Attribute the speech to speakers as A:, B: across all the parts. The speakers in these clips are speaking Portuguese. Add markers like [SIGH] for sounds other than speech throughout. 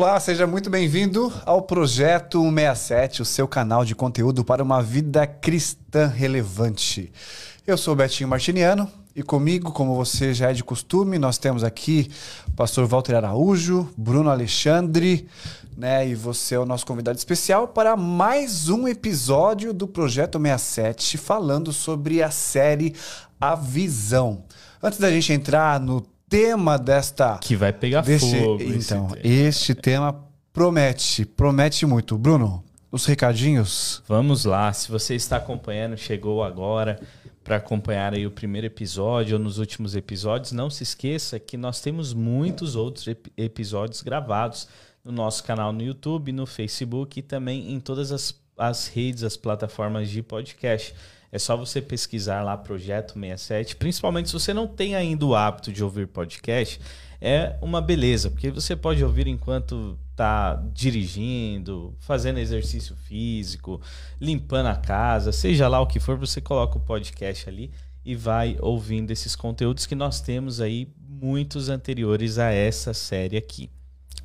A: Olá, seja muito bem-vindo ao Projeto 167, o seu canal de conteúdo para uma vida cristã relevante. Eu sou Betinho Martiniano e comigo, como você já é de costume, nós temos aqui o pastor Walter Araújo, Bruno Alexandre, né? E você é o nosso convidado especial para mais um episódio do Projeto 67, falando sobre a série A Visão. Antes da gente entrar no tema desta.
B: Que vai pegar
A: deste,
B: fogo.
A: Então, este tema promete, promete muito. Bruno, os recadinhos?
B: Vamos lá. Se você está acompanhando, chegou agora para acompanhar aí o primeiro episódio ou nos últimos episódios, não se esqueça que nós temos muitos outros ep episódios gravados no nosso canal no YouTube, no Facebook e também em todas as, as redes, as plataformas de podcast. É só você pesquisar lá Projeto 67, principalmente se você não tem ainda o hábito de ouvir podcast, é uma beleza, porque você pode ouvir enquanto está dirigindo, fazendo exercício físico, limpando a casa, seja lá o que for, você coloca o podcast ali e vai ouvindo esses conteúdos que nós temos aí muitos anteriores a essa série aqui.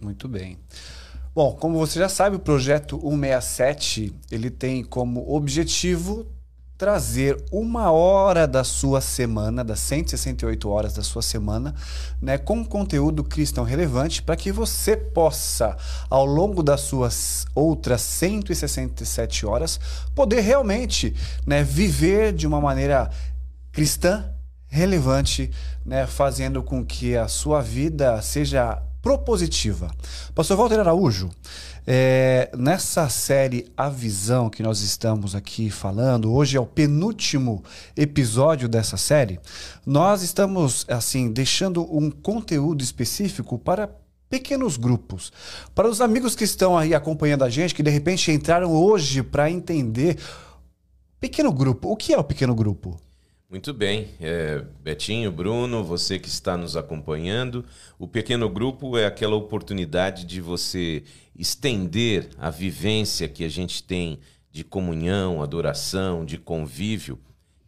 A: Muito bem. Bom, como você já sabe, o projeto 167, ele tem como objetivo trazer uma hora da sua semana, das 168 horas da sua semana, né, com conteúdo cristão relevante para que você possa, ao longo das suas outras 167 horas, poder realmente né, viver de uma maneira cristã relevante, né, fazendo com que a sua vida seja propositiva. Pastor Walter Araújo, é, nessa série A Visão que nós estamos aqui falando, hoje é o penúltimo episódio dessa série, nós estamos assim deixando um conteúdo específico para pequenos grupos. Para os amigos que estão aí acompanhando a gente, que de repente entraram hoje para entender pequeno grupo. O que é o pequeno grupo?
C: Muito bem, é, Betinho, Bruno, você que está nos acompanhando, o pequeno grupo é aquela oportunidade de você estender a vivência que a gente tem de comunhão, adoração, de convívio,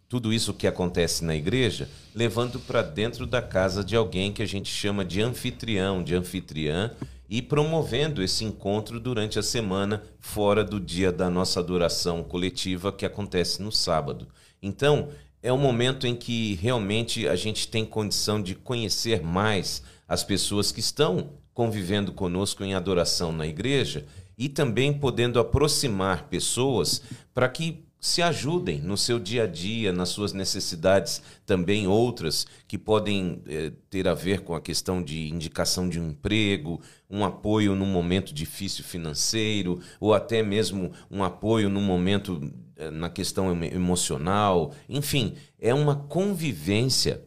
C: tudo isso que acontece na igreja, levando para dentro da casa de alguém que a gente chama de anfitrião, de anfitriã, e promovendo esse encontro durante a semana, fora do dia da nossa adoração coletiva que acontece no sábado. Então, é um momento em que realmente a gente tem condição de conhecer mais as pessoas que estão convivendo conosco em adoração na igreja e também podendo aproximar pessoas para que se ajudem no seu dia a dia, nas suas necessidades, também outras que podem eh, ter a ver com a questão de indicação de um emprego, um apoio num momento difícil financeiro, ou até mesmo um apoio num momento na questão emocional, enfim, é uma convivência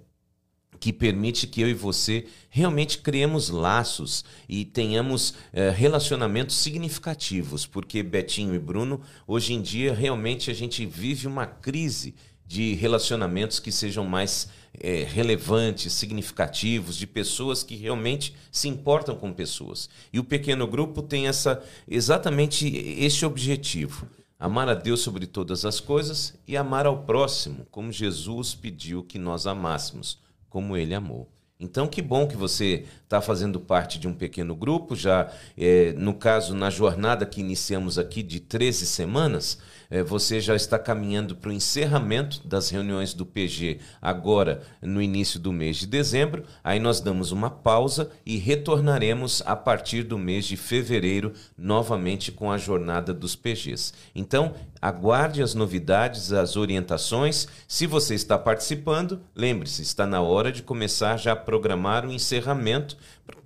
C: que permite que eu e você realmente criemos laços e tenhamos eh, relacionamentos significativos, porque Betinho e Bruno, hoje em dia, realmente a gente vive uma crise de relacionamentos que sejam mais eh, relevantes, significativos, de pessoas que realmente se importam com pessoas. E o pequeno grupo tem essa exatamente esse objetivo Amar a Deus sobre todas as coisas e amar ao próximo, como Jesus pediu que nós amássemos, como ele amou. Então, que bom que você está fazendo parte de um pequeno grupo, já é, no caso, na jornada que iniciamos aqui de 13 semanas, é, você já está caminhando para o encerramento das reuniões do PG agora no início do mês de dezembro. Aí nós damos uma pausa e retornaremos a partir do mês de fevereiro novamente com a jornada dos PGs. Então, aguarde as novidades, as orientações. Se você está participando, lembre-se, está na hora de começar já a programar o encerramento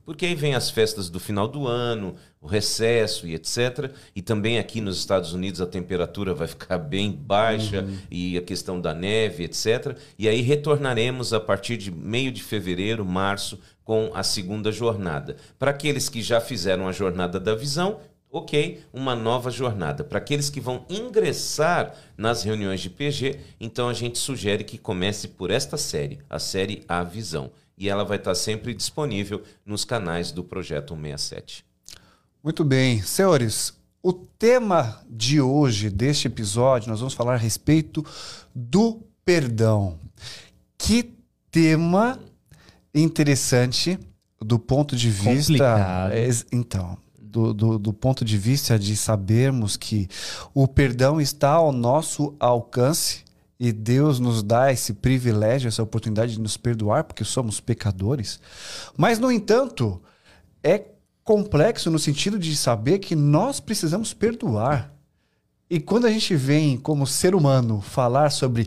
C: porque aí vem as festas do final do ano, o recesso e etc. E também aqui nos Estados Unidos a temperatura vai ficar [LAUGHS] bem baixa uhum. e a questão da neve, etc. E aí retornaremos a partir de meio de fevereiro, março, com a segunda jornada. Para aqueles que já fizeram a jornada da visão, ok, uma nova jornada. Para aqueles que vão ingressar nas reuniões de PG, então a gente sugere que comece por esta série, a série A Visão e ela vai estar sempre disponível nos canais do Projeto 167.
A: Muito bem. Senhores, o tema de hoje, deste episódio, nós vamos falar a respeito do perdão. Que tema interessante do ponto de vista.
B: Complicado.
A: Então, do, do, do, ponto de vista de sabermos que o perdão está ao nosso alcance e Deus nos dá esse privilégio, essa oportunidade de nos perdoar, porque somos pecadores. Mas, no entanto, é complexo no sentido de saber que nós precisamos perdoar. E quando a gente vem, como ser humano, falar sobre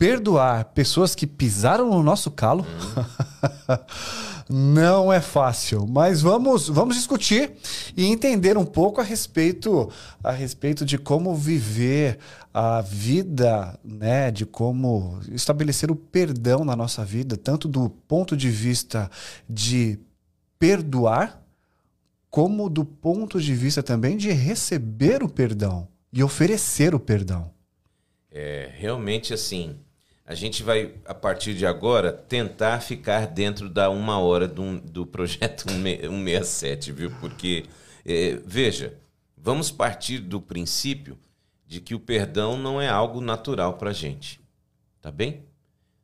A: perdoar pessoas que pisaram no nosso calo. [LAUGHS] Não é fácil, mas vamos, vamos discutir e entender um pouco a respeito a respeito de como viver a vida, né, de como estabelecer o perdão na nossa vida, tanto do ponto de vista de perdoar, como do ponto de vista também de receber o perdão e oferecer o perdão.
C: É, realmente assim, a gente vai, a partir de agora, tentar ficar dentro da uma hora do, do projeto [LAUGHS] 167, viu? Porque, é, veja, vamos partir do princípio de que o perdão não é algo natural para a gente. Tá bem?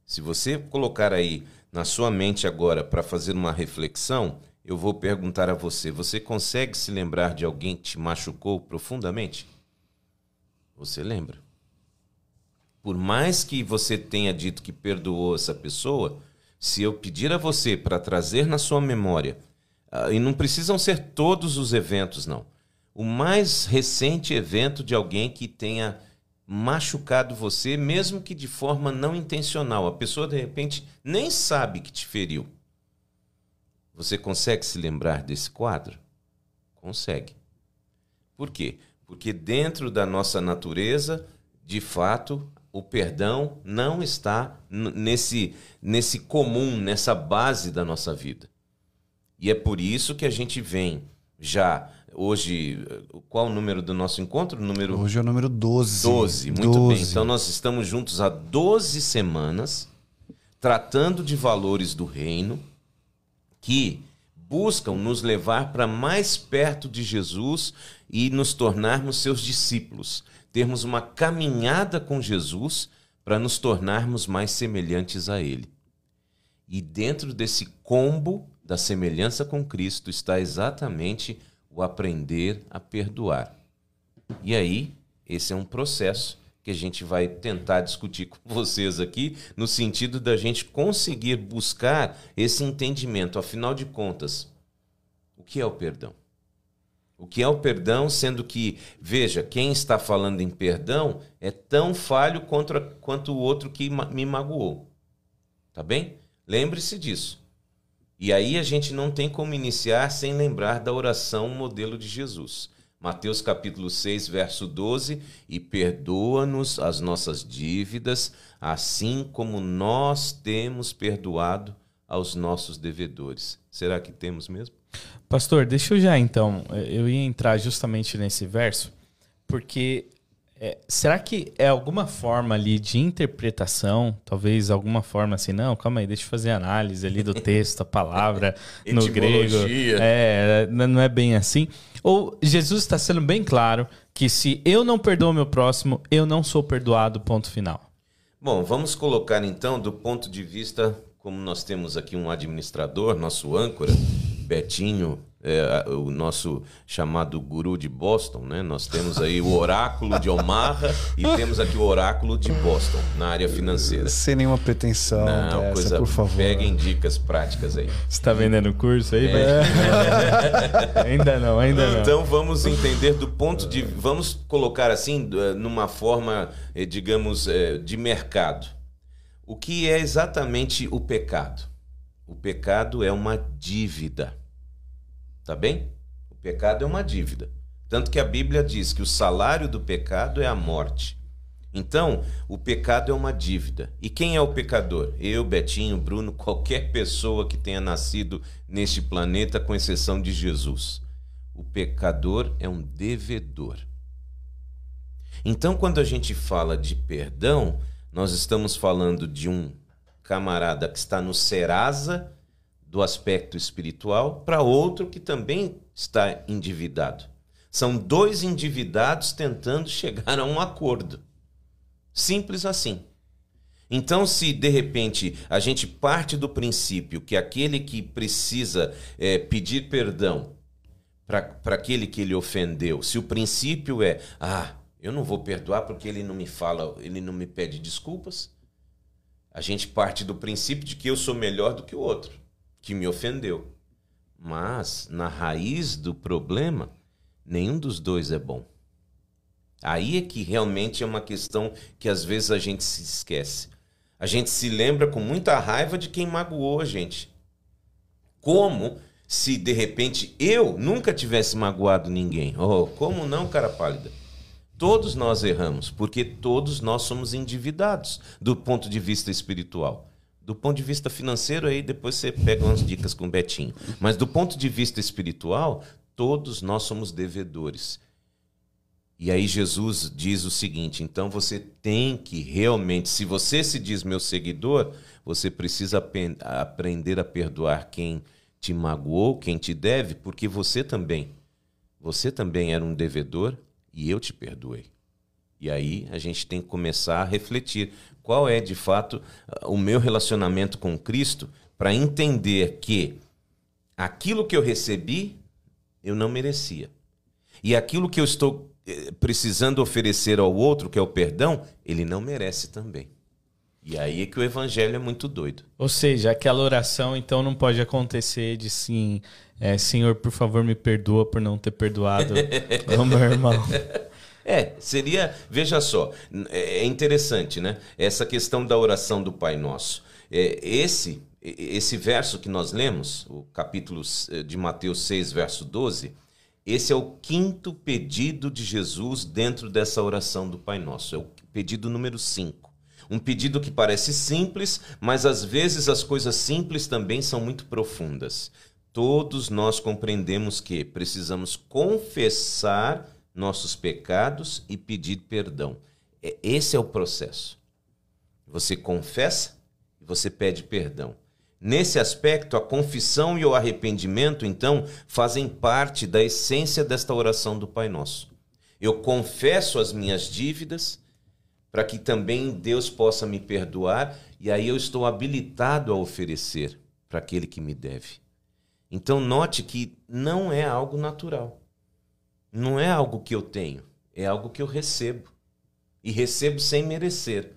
C: Se você colocar aí na sua mente agora para fazer uma reflexão, eu vou perguntar a você: você consegue se lembrar de alguém que te machucou profundamente? Você lembra? Por mais que você tenha dito que perdoou essa pessoa, se eu pedir a você para trazer na sua memória, uh, e não precisam ser todos os eventos, não, o mais recente evento de alguém que tenha machucado você, mesmo que de forma não intencional, a pessoa de repente nem sabe que te feriu. Você consegue se lembrar desse quadro? Consegue. Por quê? Porque dentro da nossa natureza, de fato, o perdão não está nesse, nesse comum, nessa base da nossa vida. E é por isso que a gente vem já hoje. Qual o número do nosso encontro? Número...
A: Hoje é o número 12.
C: 12, muito 12. bem. Então nós estamos juntos há 12 semanas tratando de valores do reino que buscam nos levar para mais perto de Jesus e nos tornarmos seus discípulos termos uma caminhada com Jesus para nos tornarmos mais semelhantes a Ele. E dentro desse combo da semelhança com Cristo está exatamente o aprender a perdoar. E aí, esse é um processo que a gente vai tentar discutir com [LAUGHS] vocês aqui, no sentido da gente conseguir buscar esse entendimento. Afinal de contas, o que é o perdão? O que é o perdão, sendo que, veja, quem está falando em perdão é tão falho contra, quanto o outro que me magoou. Tá bem? Lembre-se disso. E aí a gente não tem como iniciar sem lembrar da oração modelo de Jesus. Mateus capítulo 6, verso 12, e perdoa-nos as nossas dívidas, assim como nós temos perdoado aos nossos devedores. Será que temos mesmo?
B: Pastor, deixa eu já então, eu ia entrar justamente nesse verso, porque é, será que é alguma forma ali de interpretação, talvez alguma forma assim, não, calma aí, deixa eu fazer análise ali do texto, a palavra [LAUGHS] no grego. É, não é bem assim. Ou Jesus está sendo bem claro que se eu não perdoo meu próximo, eu não sou perdoado, ponto final.
C: Bom, vamos colocar então do ponto de vista, como nós temos aqui um administrador, nosso âncora, Betinho, é, o nosso chamado guru de Boston, né? Nós temos aí o oráculo de Omaha e temos aqui o oráculo de Boston na área financeira.
A: Sem nenhuma pretensão Não, dessa, coisa, por favor.
C: Peguem dicas práticas aí.
B: Você está vendendo curso aí? É. [LAUGHS] ainda não, ainda não.
C: Então vamos entender do ponto de... Vamos colocar assim, numa forma, eh, digamos, eh, de mercado. O que é exatamente o pecado? O pecado é uma dívida. Tá bem? O pecado é uma dívida. Tanto que a Bíblia diz que o salário do pecado é a morte. Então, o pecado é uma dívida. E quem é o pecador? Eu, Betinho, Bruno, [LAUGHS] qualquer pessoa que tenha nascido neste planeta, com exceção de Jesus. O pecador é um devedor. Então, quando a gente fala de perdão, nós estamos falando de um camarada que está no Serasa do aspecto espiritual para outro que também está endividado. São dois endividados tentando chegar a um acordo. Simples assim. Então, se de repente a gente parte do princípio que aquele que precisa é, pedir perdão para aquele que ele ofendeu. Se o princípio é, ah, eu não vou perdoar porque ele não me fala, ele não me pede desculpas. A gente parte do princípio de que eu sou melhor do que o outro, que me ofendeu. Mas, na raiz do problema, nenhum dos dois é bom. Aí é que realmente é uma questão que às vezes a gente se esquece. A gente se lembra com muita raiva de quem magoou a gente. Como se de repente eu nunca tivesse magoado ninguém? Oh, como não, cara pálida? Todos nós erramos, porque todos nós somos endividados do ponto de vista espiritual. Do ponto de vista financeiro, aí depois você pega umas dicas com o Betinho. Mas do ponto de vista espiritual, todos nós somos devedores. E aí Jesus diz o seguinte: então você tem que realmente, se você se diz meu seguidor, você precisa aprender a perdoar quem te magoou, quem te deve, porque você também, você também era um devedor e eu te perdoei. E aí a gente tem que começar a refletir qual é de fato o meu relacionamento com Cristo para entender que aquilo que eu recebi eu não merecia. E aquilo que eu estou eh, precisando oferecer ao outro, que é o perdão, ele não merece também. E aí é que o evangelho é muito doido.
B: Ou seja, aquela oração então não pode acontecer de sim, é, Senhor, por favor, me perdoa por não ter perdoado [LAUGHS] o meu irmão.
C: É, seria, veja só, é, é interessante, né? Essa questão da oração do Pai Nosso. É, esse, esse verso que nós lemos, o capítulo eh, de Mateus 6, verso 12, esse é o quinto pedido de Jesus dentro dessa oração do Pai Nosso. É o pedido número 5. Um pedido que parece simples, mas às vezes as coisas simples também são muito profundas. Todos nós compreendemos que precisamos confessar nossos pecados e pedir perdão. É, esse é o processo. Você confessa e você pede perdão. Nesse aspecto, a confissão e o arrependimento, então, fazem parte da essência desta oração do Pai Nosso. Eu confesso as minhas dívidas para que também Deus possa me perdoar, e aí eu estou habilitado a oferecer para aquele que me deve. Então note que não é algo natural. Não é algo que eu tenho, é algo que eu recebo. E recebo sem merecer.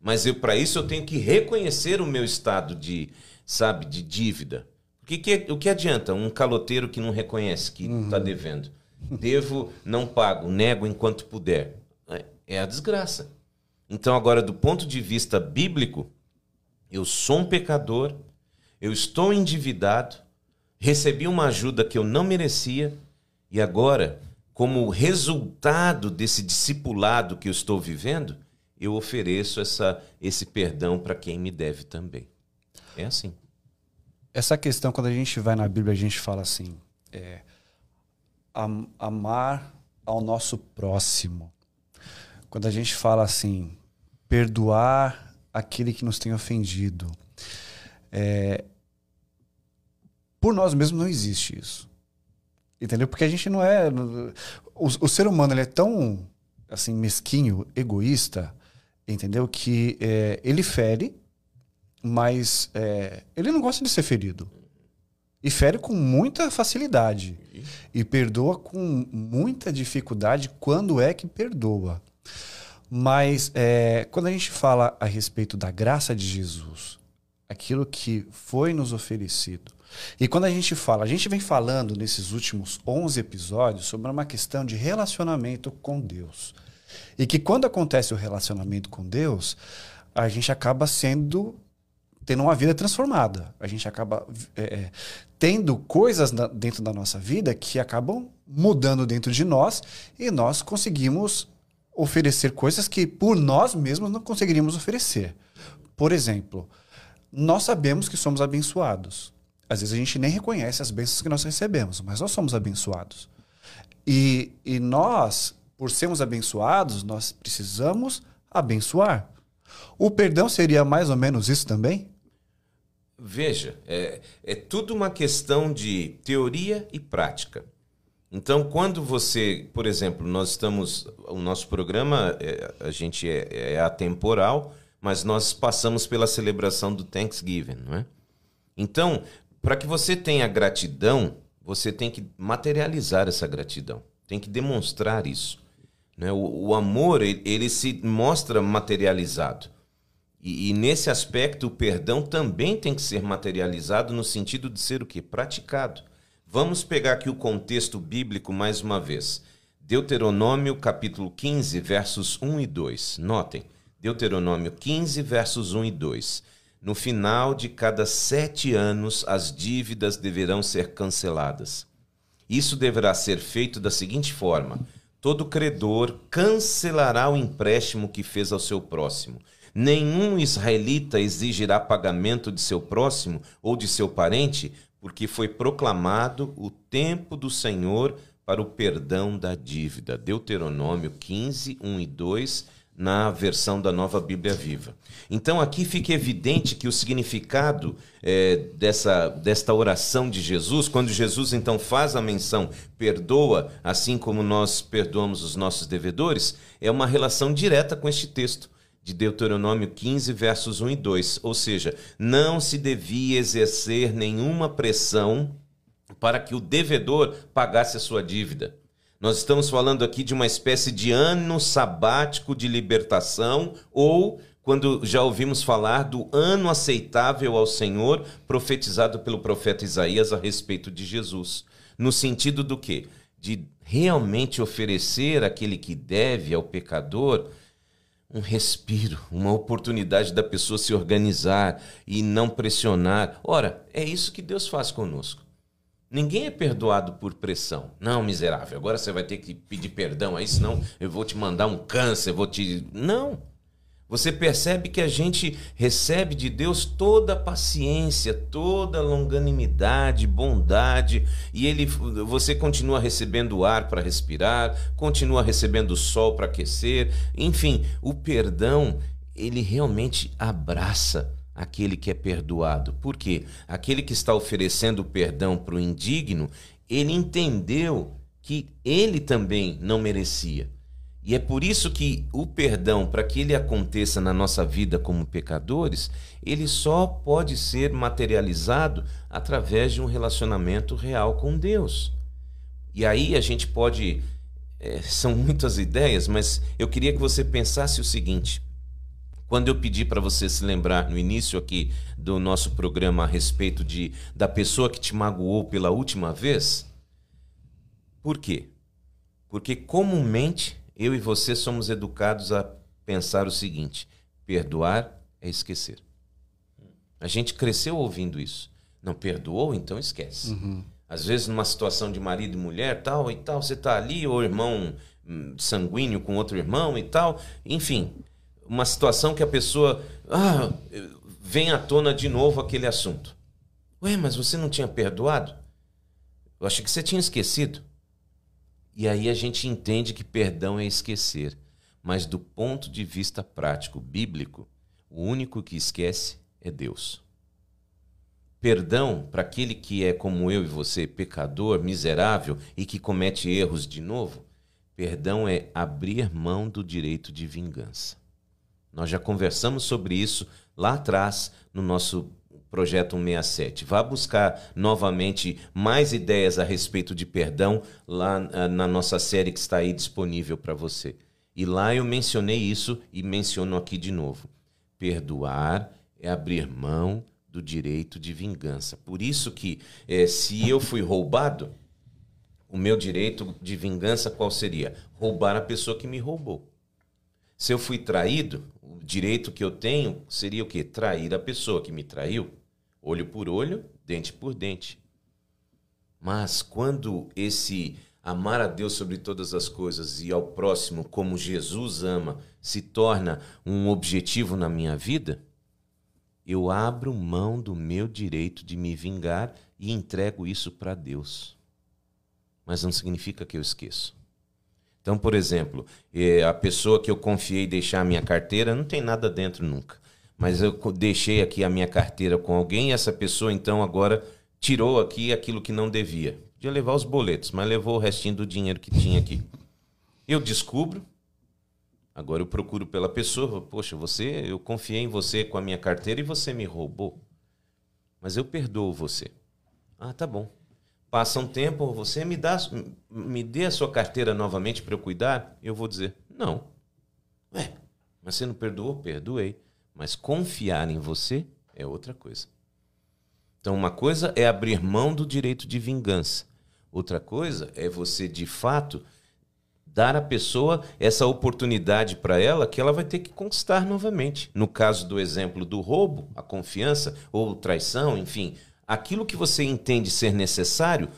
C: Mas eu para isso eu tenho que reconhecer o meu estado de, sabe, de dívida. Porque que, o que adianta um caloteiro que não reconhece que está uhum. Tá devendo? Devo, não pago, nego enquanto puder. É, é a desgraça. Então, agora, do ponto de vista bíblico, eu sou um pecador, eu estou endividado, recebi uma ajuda que eu não merecia, e agora, como resultado desse discipulado que eu estou vivendo, eu ofereço essa, esse perdão para quem me deve também. É assim.
A: Essa questão, quando a gente vai na Bíblia, a gente fala assim: é, amar ao nosso próximo. Quando a gente fala assim, perdoar aquele que nos tem ofendido. É, por nós mesmos não existe isso. Entendeu? Porque a gente não é. O, o ser humano ele é tão assim mesquinho, egoísta, entendeu? Que é, ele fere, mas é, ele não gosta de ser ferido. E fere com muita facilidade. E perdoa com muita dificuldade quando é que perdoa. Mas é, quando a gente fala a respeito da graça de Jesus, aquilo que foi nos oferecido, e quando a gente fala, a gente vem falando nesses últimos 11 episódios sobre uma questão de relacionamento com Deus. E que quando acontece o relacionamento com Deus, a gente acaba sendo tendo uma vida transformada. A gente acaba é, é tendo coisas dentro da nossa vida que acabam mudando dentro de nós e nós conseguimos oferecer coisas que por nós mesmos não conseguiríamos oferecer. Por exemplo, nós sabemos que somos abençoados. Às vezes a gente nem reconhece as bênçãos que nós recebemos, mas nós somos abençoados. E, e nós, por sermos abençoados, nós precisamos abençoar. O perdão seria mais ou menos isso também?
C: Veja, é, é tudo uma questão de teoria e prática. Então, quando você, por exemplo, nós estamos, o nosso programa, é, a gente é, é atemporal, mas nós passamos pela celebração do Thanksgiving, não é? Então, para que você tenha gratidão, você tem que materializar essa gratidão, tem que demonstrar isso. Né? O, o amor, ele, ele, se mostra materializado. E, e, nesse aspecto, o perdão também tem que ser materializado no sentido de ser o quê? Praticado. Vamos pegar aqui o contexto bíblico mais uma vez. Deuteronômio capítulo 15, versos 1 e 2. Notem, Deuteronômio 15, versos 1 e 2. No final de cada sete anos, as dívidas deverão ser canceladas. Isso deverá ser feito da seguinte forma: todo credor cancelará o empréstimo que fez ao seu próximo. Nenhum israelita exigirá pagamento de seu próximo ou de seu parente, porque foi proclamado o tempo do Senhor para o perdão da dívida. Deuteronômio 15, 1 e 2 na versão da Nova Bíblia Viva. Então aqui fica evidente que o significado é, dessa, desta oração de Jesus, quando Jesus então faz a menção perdoa, assim como nós perdoamos os nossos devedores, é uma relação direta com este texto de Deuteronômio 15, versos 1 e 2. Ou seja, não se devia exercer nenhuma pressão para que o devedor pagasse a sua dívida. Nós estamos falando aqui de uma espécie de ano sabático de libertação, ou quando já ouvimos falar do ano aceitável ao Senhor, profetizado pelo profeta Isaías a respeito de Jesus. No sentido do quê? De realmente oferecer àquele que deve ao pecador um respiro, uma oportunidade da pessoa se organizar e não pressionar. Ora, é isso que Deus faz conosco. Ninguém é perdoado por pressão. Não, miserável, agora você vai ter que pedir perdão aí, senão eu vou te mandar um câncer, vou te. Não. Você percebe que a gente recebe de Deus toda a paciência, toda a longanimidade, bondade, e ele você continua recebendo ar para respirar, continua recebendo o sol para aquecer. Enfim, o perdão, ele realmente abraça aquele que é perdoado. Por quê? Aquele que está oferecendo perdão para o indigno, ele entendeu que ele também não merecia. E é por isso que o perdão, para que ele aconteça na nossa vida como pecadores, ele só pode ser materializado através de um relacionamento real com Deus. E aí a gente pode. É, são muitas ideias, mas eu queria que você pensasse o seguinte: quando eu pedi para você se lembrar no início aqui do nosso programa a respeito de da pessoa que te magoou pela última vez, por quê? Porque comumente eu e você somos educados a pensar o seguinte: perdoar é esquecer. A gente cresceu ouvindo isso. Não perdoou, então esquece. Uhum. Às vezes, numa situação de marido e mulher, tal e tal, você está ali, ou irmão hum, sanguíneo com outro irmão e tal. Enfim, uma situação que a pessoa ah, vem à tona de novo aquele assunto. Ué, mas você não tinha perdoado? Eu achei que você tinha esquecido. E aí a gente entende que perdão é esquecer. Mas do ponto de vista prático, bíblico, o único que esquece é Deus. Perdão para aquele que é como eu e você, pecador, miserável e que comete erros de novo, perdão é abrir mão do direito de vingança. Nós já conversamos sobre isso lá atrás no nosso projeto 167. Vá buscar novamente mais ideias a respeito de perdão lá ah, na nossa série que está aí disponível para você. E lá eu mencionei isso e menciono aqui de novo. Perdoar é abrir mão do direito de vingança. Por isso que é, se eu fui roubado, o meu direito de vingança qual seria? Roubar a pessoa que me roubou. Se eu fui traído, o direito que eu tenho seria o quê? Trair a pessoa que me traiu. Olho por olho, dente por dente. Mas quando esse amar a Deus sobre todas as coisas e ao próximo como Jesus ama se torna um objetivo na minha vida, eu abro mão do meu direito de me vingar e entrego isso para Deus. Mas não significa que eu esqueço. Então, por exemplo, eh, a pessoa que eu confiei deixar a minha carteira não tem nada dentro nunca. Mas eu deixei aqui a minha carteira com alguém e essa pessoa então agora tirou aqui aquilo que não devia. Podia levar os boletos, mas levou o restinho do dinheiro que tinha aqui. Eu descubro, agora eu procuro pela pessoa, poxa, você, eu confiei em você com a minha carteira e você me roubou. Mas eu perdoo você. Ah, tá bom. Passa um tempo, você me dá, me dê a sua carteira novamente para eu cuidar? Eu vou dizer, não. Ué, mas você não perdoou? Perdoei. Mas confiar em você é outra coisa. Então, uma coisa é abrir mão do direito de vingança. Outra coisa é você, de fato, dar à pessoa essa oportunidade para ela que ela vai ter que conquistar novamente. No caso do exemplo do roubo, a confiança ou traição, enfim, aquilo que você entende ser necessário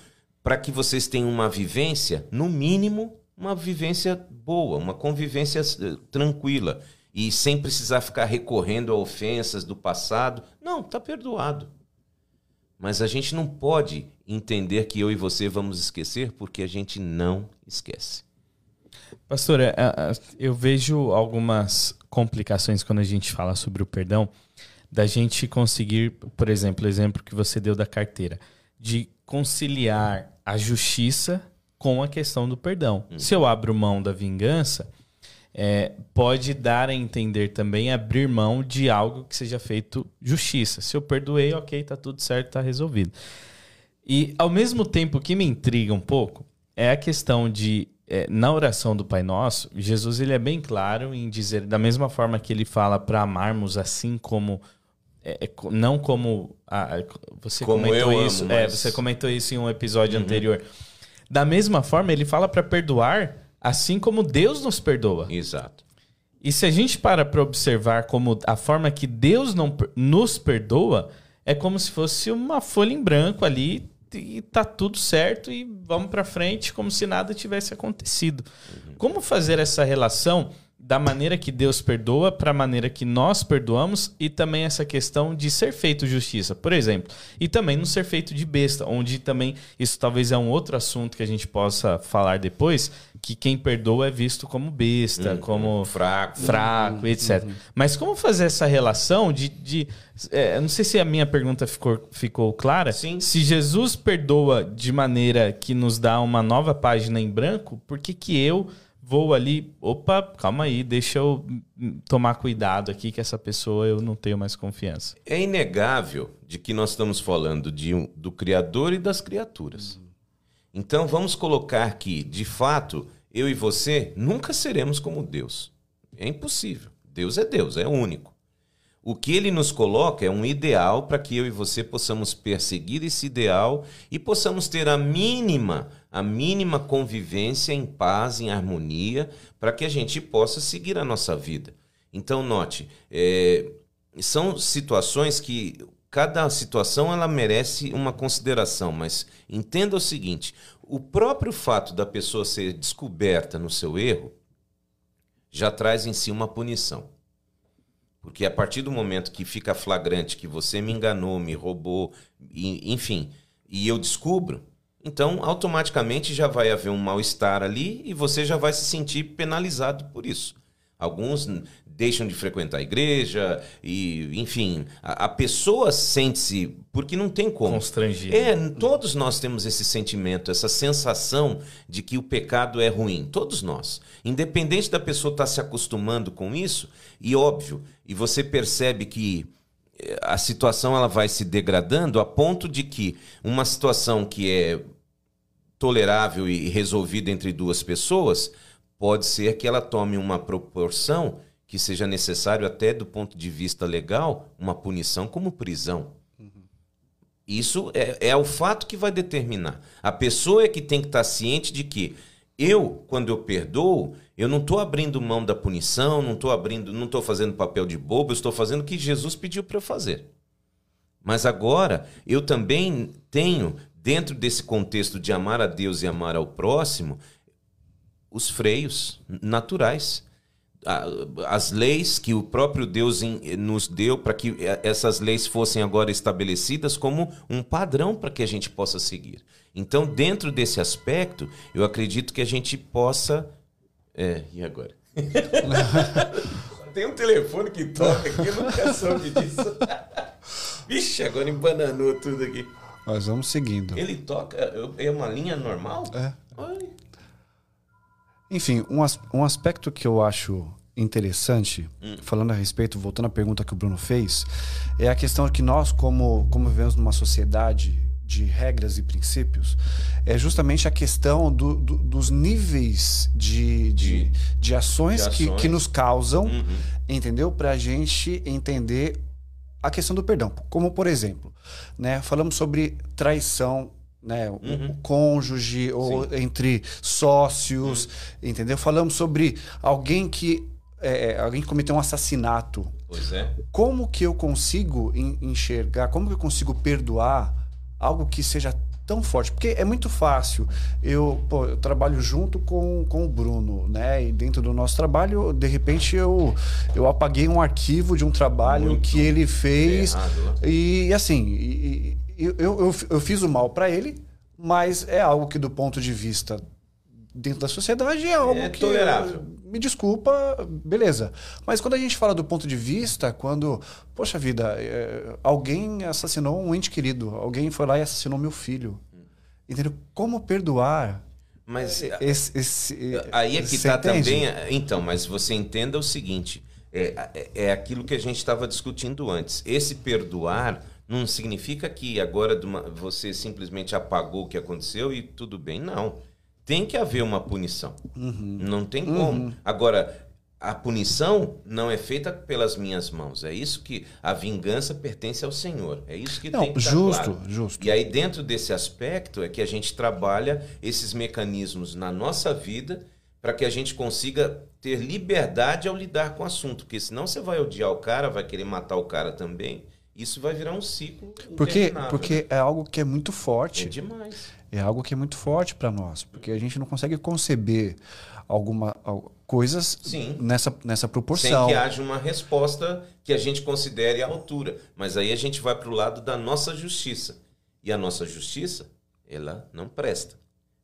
C: para que vocês tenham uma vivência, no mínimo, uma vivência boa, uma convivência eh, tranquila e sem precisar ficar recorrendo a ofensas do passado. Não, está perdoado. Mas a gente não pode entender que eu e você vamos esquecer porque a gente não esquece.
B: Pastora, é, é, eu vejo algumas complicações quando a gente fala sobre o perdão, da gente conseguir, por exemplo, o exemplo que você deu da carteira, de conciliar a justiça com a questão do perdão. Hum. Se eu abro mão da vingança, é, pode dar a entender também abrir mão de algo que seja feito justiça. Se eu perdoei, ok, tá tudo certo, tá resolvido. E ao mesmo tempo que me intriga um pouco é a questão de é, na oração do Pai Nosso, Jesus ele é bem claro em dizer, da mesma forma que ele fala para amarmos assim como é, é não como a, você como comentou isso, amo, é, mas... você comentou isso em um episódio uhum. anterior. Da mesma forma, ele fala para perdoar assim como Deus nos perdoa.
C: Exato.
B: E se a gente para para observar como a forma que Deus não nos perdoa, é como se fosse uma folha em branco ali e tá tudo certo e vamos para frente como se nada tivesse acontecido. Como fazer essa relação da maneira que Deus perdoa para a maneira que nós perdoamos e também essa questão de ser feito justiça, por exemplo, e também não ser feito de besta, onde também isso talvez é um outro assunto que a gente possa falar depois, que quem perdoa é visto como besta, uhum. como fraco, fraco, uhum. etc. Uhum. Mas como fazer essa relação de, de é, não sei se a minha pergunta ficou, ficou clara.
C: Sim.
B: Se Jesus perdoa de maneira que nos dá uma nova página em branco, por que que eu vou ali, opa, calma aí, deixa eu tomar cuidado aqui que essa pessoa eu não tenho mais confiança.
C: É inegável de que nós estamos falando de, do Criador e das criaturas. Então vamos colocar que, de fato, eu e você nunca seremos como Deus. É impossível. Deus é Deus, é único. O que ele nos coloca é um ideal para que eu e você possamos perseguir esse ideal e possamos ter a mínima a mínima convivência em paz, em harmonia, para que a gente possa seguir a nossa vida. Então, note, é, são situações que cada situação ela merece uma consideração, mas entenda o seguinte: o próprio fato da pessoa ser descoberta no seu erro já traz em si uma punição. Porque a partir do momento que fica flagrante que você me enganou, me roubou, enfim, e eu descubro, então, automaticamente já vai haver um mal-estar ali e você já vai se sentir penalizado por isso. Alguns deixam de frequentar a igreja e, enfim, a, a pessoa sente-se porque não tem como.
B: Constrangido.
C: É, todos nós temos esse sentimento, essa sensação de que o pecado é ruim. Todos nós. Independente da pessoa estar se acostumando com isso, e óbvio, e você percebe que a situação ela vai se degradando a ponto de que uma situação que é tolerável e resolvida entre duas pessoas pode ser que ela tome uma proporção que seja necessário até do ponto de vista legal uma punição como prisão. Isso é, é o fato que vai determinar. A pessoa é que tem que estar ciente de que eu, quando eu perdoo, eu não estou abrindo mão da punição, não estou abrindo, não estou fazendo papel de bobo, eu estou fazendo o que Jesus pediu para eu fazer. Mas agora eu também tenho, dentro desse contexto de amar a Deus e amar ao próximo, os freios naturais. As leis que o próprio Deus nos deu para que essas leis fossem agora estabelecidas como um padrão para que a gente possa seguir. Então, dentro desse aspecto, eu acredito que a gente possa. É, e agora? [LAUGHS] Tem um telefone que toca aqui, eu nunca soube disso. [LAUGHS] Vixe, agora embananou tudo aqui.
A: Nós vamos seguindo.
C: Ele toca. É uma linha normal?
A: É. Ai. Enfim, um, um aspecto que eu acho interessante, hum. falando a respeito, voltando à pergunta que o Bruno fez, é a questão que nós, como, como vivemos numa sociedade de regras e princípios é justamente a questão do, do, dos níveis de, de, de ações,
C: de
A: que,
C: ações.
A: que nos causam,
C: Uhum.
A: entendeu? Para a gente entender a questão do perdão. Como, por exemplo, né, falamos sobre traição. Né, o-
C: Uhum.
A: o cônjuge ou entre sócios,
C: Uhum.
A: entendeu? Falamos sobre alguém que é, alguém que cometeu um assassinato.
C: Pois é.
A: Como que eu consigo en- enxergar, como que eu consigo perdoar algo que seja tão forte? Porque é muito fácil. Eu, pô, eu trabalho junto com, com o Bruno, né? E dentro do nosso trabalho, de repente, eu, eu apaguei um arquivo de um trabalho
C: Muito
A: que ele fez.
C: Errado.
A: E assim, e- e- eu, eu, eu fiz o mal para ele, mas é algo que, do ponto de vista dentro da sociedade, é algo
C: É
A: que.
C: tolerável.
A: Me desculpa, beleza. Mas quando a gente fala do ponto de vista, quando, poxa vida, é, alguém assassinou um ente querido, alguém foi lá e assassinou meu filho. Entendeu? Como perdoar
C: Mas
A: esse. esse
C: Aí é que está também. Então, mas você entenda o seguinte: é, é, é aquilo que a gente estava discutindo antes. Esse perdoar não significa que agora você simplesmente apagou o que aconteceu e tudo bem. Não. Tem que haver uma punição.
A: Uhum.
C: Não tem como. Agora, a punição não é feita pelas minhas mãos. É isso que a vingança pertence ao Senhor. É isso que
A: Não,
C: tem que estar
A: justo,
C: claro.
A: justo.
C: E aí, dentro desse aspecto, é que a gente trabalha esses mecanismos na nossa vida para que a gente consiga ter liberdade ao lidar com o assunto. Porque senão você vai odiar o cara, vai querer matar o cara também. Isso vai virar um ciclo.
A: Porque, porque é algo que é muito
C: É
A: forte.
C: demais.
A: É algo que é muito forte para nós, porque a gente não consegue conceber alguma al- coisas
C: Sim.
A: nessa, nessa
C: Sem
A: proporção.
C: que haja uma resposta que a gente considere à altura. Mas aí a gente vai para o lado da nossa justiça. E a nossa justiça, ela não presta.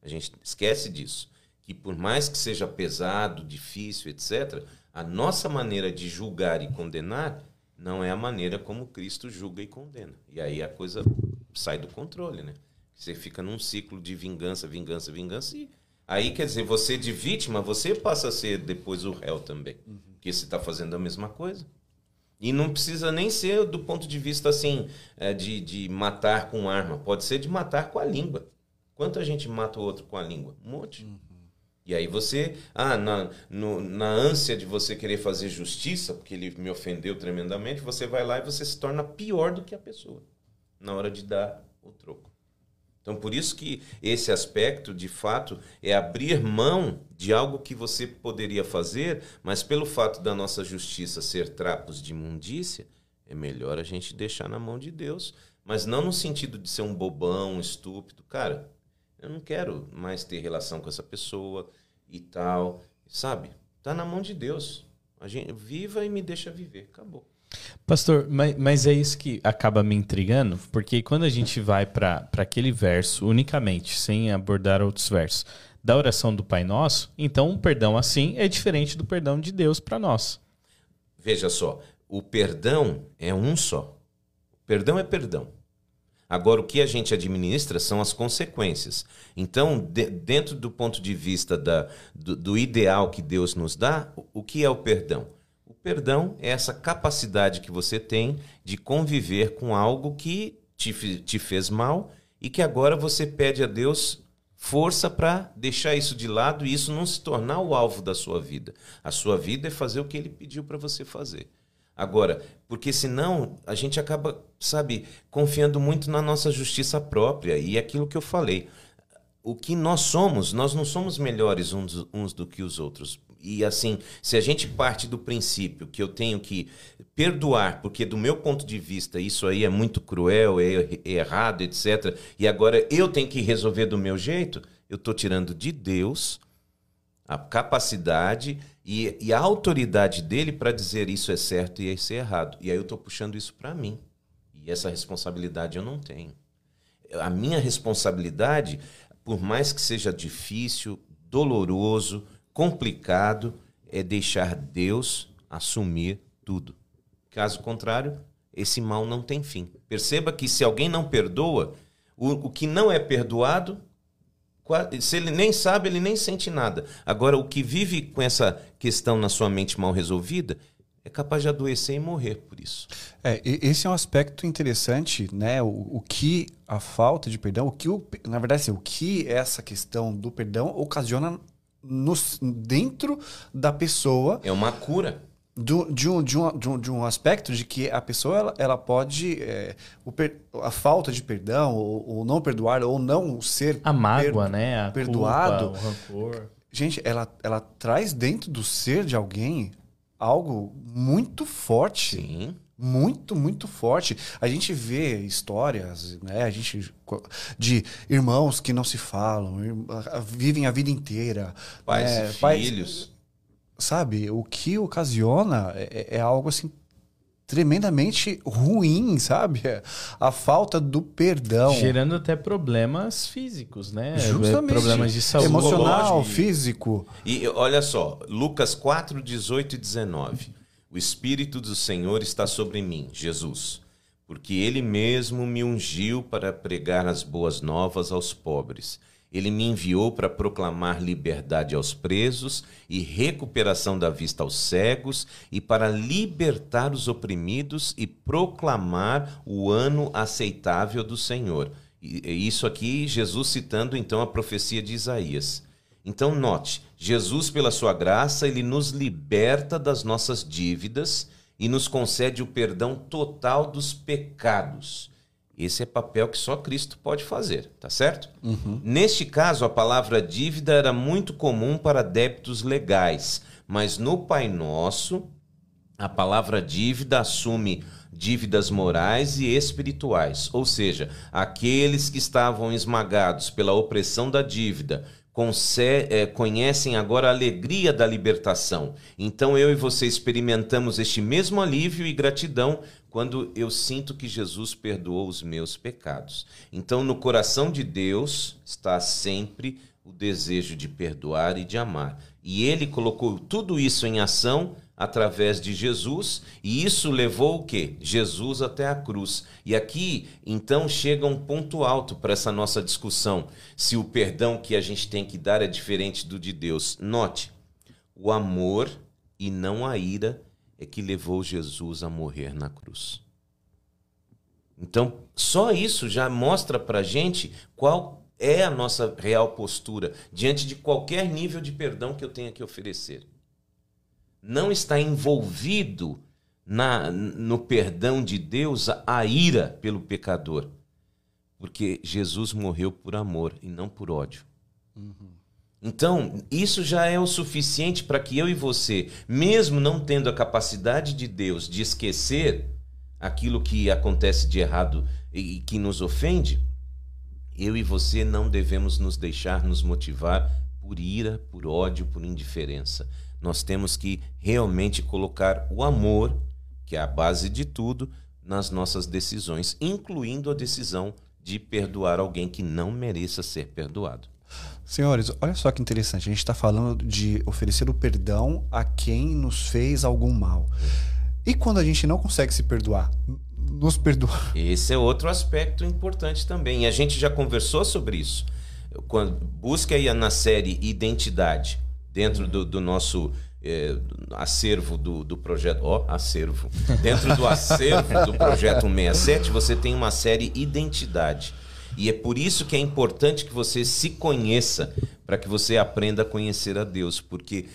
C: A gente esquece disso. Que por mais que seja pesado, difícil, etc., a nossa maneira de julgar e condenar não é a maneira como Cristo julga e condena. E aí a coisa sai do controle, né? Você fica num ciclo de vingança, vingança, vingança e aí quer dizer, você de vítima, você passa a ser depois o réu também. Porque você está fazendo a mesma coisa. E não precisa nem ser do ponto de vista assim, é, de, de matar com arma. Pode ser de matar com a língua. Quanta gente mata o outro com a língua? Um monte. E aí você, ah, na, no- na ânsia de você querer fazer justiça, porque ele me ofendeu tremendamente, você vai lá e você se torna pior do que a pessoa na hora de dar o troco. Então, por isso que esse aspecto, de fato, é abrir mão de algo que você poderia fazer, mas pelo fato da nossa justiça ser trapos de imundícia, é melhor a gente deixar na mão de Deus. Mas não no sentido de ser um bobão, um estúpido. Cara, eu não quero mais ter relação com essa pessoa e tal. Sabe? Tá na mão de Deus. A gente viva e me deixa viver. Acabou.
B: Pastor, mas, mas é isso que acaba me intrigando, porque quando a gente vai para aquele verso unicamente, sem abordar outros versos, da oração do Pai Nosso, então um perdão assim é diferente do perdão de Deus para nós.
C: Veja só, o perdão é um só. Perdão é perdão. Agora, o que a gente administra são as consequências. Então, de- dentro do ponto de vista da, do, do ideal que Deus nos dá, o, o que é o perdão? O perdão é essa capacidade que você tem de conviver com algo que te, te fez mal e que agora você pede a Deus força para deixar isso de lado e isso não se tornar o alvo da sua vida. A sua vida é fazer o que ele pediu para você fazer. Agora, porque senão a gente acaba, sabe, confiando muito na nossa justiça própria e é aquilo que eu falei. O que nós somos, nós não somos melhores uns, uns do que os outros. E assim, se a gente parte do princípio que eu tenho que perdoar, porque do meu ponto de vista isso aí é muito cruel, é, er- é errado, etc. E agora eu tenho que resolver do meu jeito, eu estou tirando de Deus a capacidade e, e a autoridade dele para dizer isso é certo e isso é errado. E aí eu estou puxando isso para mim. E essa responsabilidade eu não tenho. A minha responsabilidade, por mais que seja difícil, doloroso, complicado, é deixar Deus assumir tudo. Caso contrário, esse mal não tem fim. Perceba que se alguém não perdoa, o, o que não é perdoado Se ele nem sabe, ele nem sente nada. Agora, o que vive com essa questão na sua mente mal resolvida, é capaz de adoecer e morrer por isso.
A: É, esse é um aspecto interessante, né? O, o que a falta de perdão, o que o, na verdade, assim, o que essa questão do perdão ocasiona no, dentro da pessoa.
C: É uma cura.
A: Do, de, um, de, um, de, um, de um aspecto de que a pessoa ela, ela pode. É, o per, a falta de perdão, ou, ou, não perdoar, ou não ser.
B: A mágoa, per, né? A
A: perdoado.
B: Culpa, o rancor.
A: Gente, ela, ela traz dentro do ser de alguém algo muito forte.
C: Sim.
A: Muito, muito forte. A gente vê histórias, né? A gente de irmãos que não se falam, vivem a vida inteira.
C: Pais é, e pais, filhos.
A: Sabe, o que ocasiona é, é algo assim tremendamente ruim, sabe? A falta do perdão.
B: Gerando até problemas físicos, né?
A: Justamente.
B: Problemas de saúde.
A: Emocional, físico.
C: E olha só, Lucas 4, 18 e 19. O Espírito do Senhor está sobre mim, Jesus, porque Ele mesmo me ungiu para pregar as boas novas aos pobres ele me enviou para proclamar liberdade aos presos e recuperação da vista aos cegos e para libertar os oprimidos e proclamar o ano aceitável do Senhor. E isso aqui, Jesus citando então a profecia de Isaías. Então, note: Jesus, pela sua graça, ele nos liberta das nossas dívidas e nos concede o perdão total dos pecados. Esse é papel que só Cristo pode fazer, tá certo?
A: Uhum.
C: Neste caso, a palavra dívida era muito comum para débitos legais, mas no Pai Nosso, a palavra dívida assume dívidas morais e espirituais, ou seja, aqueles que estavam esmagados pela opressão da dívida é, conhecem agora a alegria da libertação. Então eu e você experimentamos este mesmo alívio e gratidão quando eu sinto que Jesus perdoou os meus pecados. Então, no coração de Deus está sempre o desejo de perdoar e de amar. E ele colocou tudo isso em ação através de Jesus, e isso levou o quê? Jesus até a cruz. E aqui, então, chega um ponto alto para essa nossa discussão, se o perdão que a gente tem que dar é diferente do de Deus. Note, o amor e não a ira é que levou Jesus a morrer na cruz. Então, só isso já mostra para gente qual é a nossa real postura diante de qualquer nível de perdão que eu tenha que oferecer. Não está envolvido na, no perdão de Deus a ira pelo pecador, porque Jesus morreu por amor e não por ódio. Então, isso já é o suficiente para que eu e você, mesmo não tendo a capacidade de Deus de esquecer aquilo que acontece de errado e que nos ofende, eu e você não devemos nos deixar nos motivar por ira, por ódio, por indiferença. Nós temos que realmente colocar o amor, que é a base de tudo, nas nossas decisões, incluindo a decisão de perdoar alguém que não mereça ser perdoado.
A: Senhores, olha só que interessante. A gente está falando de oferecer o perdão a quem nos fez algum mal. E quando a gente não consegue se perdoar? Nos perdoar.
C: Esse é outro aspecto importante também. E a gente já conversou sobre isso. Quando, busca aí na série Identidade, dentro do, do nosso é, acervo do, do projeto. Ó, oh, acervo. Dentro do acervo do projeto [LAUGHS] 167, você tem uma série Identidade e é por isso que é importante que você se conheça, para que você aprenda a conhecer a Deus, porque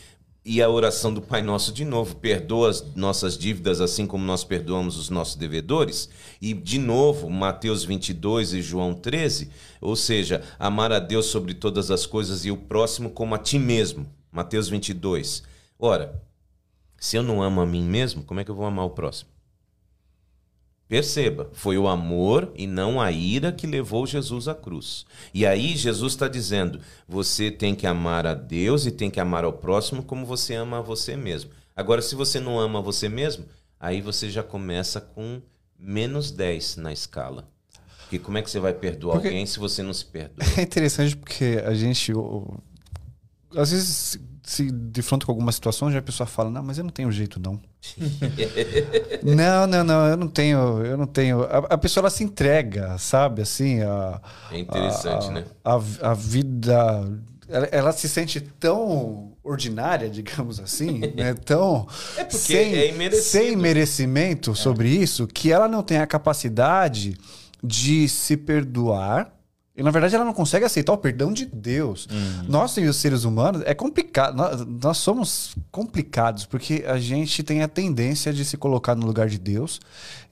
C: e a oração do Pai Nosso de novo, perdoa as nossas dívidas assim como nós perdoamos os nossos devedores. E de novo, Mateus 22 e João 13, ou seja, amar a Deus sobre todas as coisas e o próximo como a ti mesmo. Mateus 22. Ora, se eu não amo a mim mesmo, como é que eu vou amar o próximo? Perceba, foi o amor e não a ira que levou Jesus à cruz. E aí Jesus está dizendo: você tem que amar a Deus e tem que amar ao próximo como você ama a você mesmo. Agora, se você não ama você mesmo, aí você já começa com menos 10 na escala. Porque como é que você vai perdoar porque alguém se você não se [LAUGHS] perdoa?
A: É interessante porque a gente. Às vezes se de frente com alguma situação, já a pessoa fala, não, mas eu não tenho jeito, não. [LAUGHS] não, não, não, eu não tenho, eu não tenho. A, a pessoa ela se entrega, sabe? Assim, a,
C: é interessante,
A: a,
C: né?
A: A, a vida ela, ela se sente tão ordinária, digamos assim, né? [LAUGHS] tão
C: É porque
A: sem,
C: é
A: sem merecimento sobre isso, que ela não tem a capacidade de se perdoar. E na verdade ela não consegue aceitar o perdão de Deus. Nós, os seres humanos, é complicado. Nós, nós somos complicados porque a gente tem a tendência de se colocar no lugar de Deus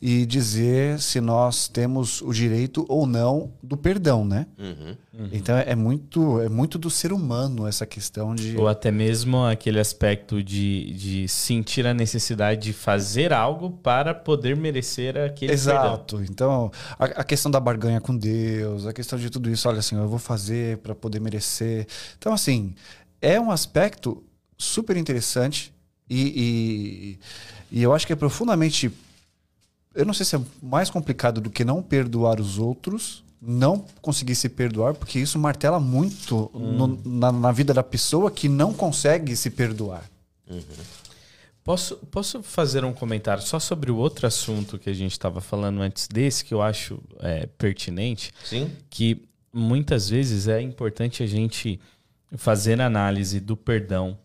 A: e dizer se nós temos o direito ou não do perdão, né?
C: Uhum.
A: Então é muito, é muito do ser humano essa questão de.
B: Ou até mesmo aquele aspecto de, de sentir a necessidade de fazer algo para poder merecer aquele perdão.
A: Exato. Então, a, a questão da barganha com Deus, a questão de tudo isso, olha assim, eu vou fazer para poder merecer. Então, assim, é um aspecto super interessante e, e, e eu acho que é profundamente. Eu não sei se é mais complicado do que não perdoar os outros, não conseguir se perdoar, porque isso martela muito no- na, na vida da pessoa que não consegue se perdoar.
B: Posso, posso fazer um comentário só sobre o outro assunto que a gente estava falando antes desse, que eu acho é, pertinente?
C: Sim?
B: que muitas vezes é importante a gente fazer análise do perdão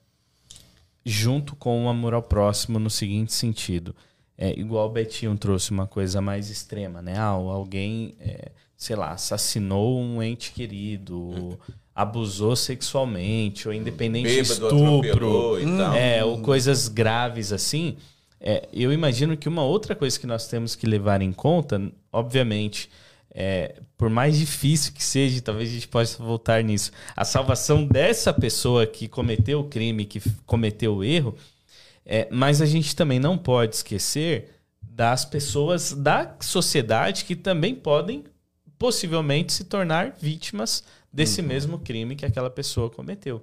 B: junto com o amor ao próximo no seguinte sentido. É, igual o Betinho trouxe uma coisa mais extrema, né? Ah, alguém, é, sei lá, assassinou um ente querido, abusou sexualmente, ou independente de
C: Bêbado
B: estupro.
C: atropelou e tal.
B: É, ou coisas graves assim. É, eu imagino que uma outra coisa que nós temos que levar em conta, obviamente, é, por mais difícil que seja, talvez a gente possa voltar nisso, a salvação dessa pessoa que cometeu o crime, que cometeu o erro, é, mas a gente também não pode esquecer das pessoas da sociedade que também podem possivelmente se tornar vítimas desse mesmo crime que aquela pessoa cometeu.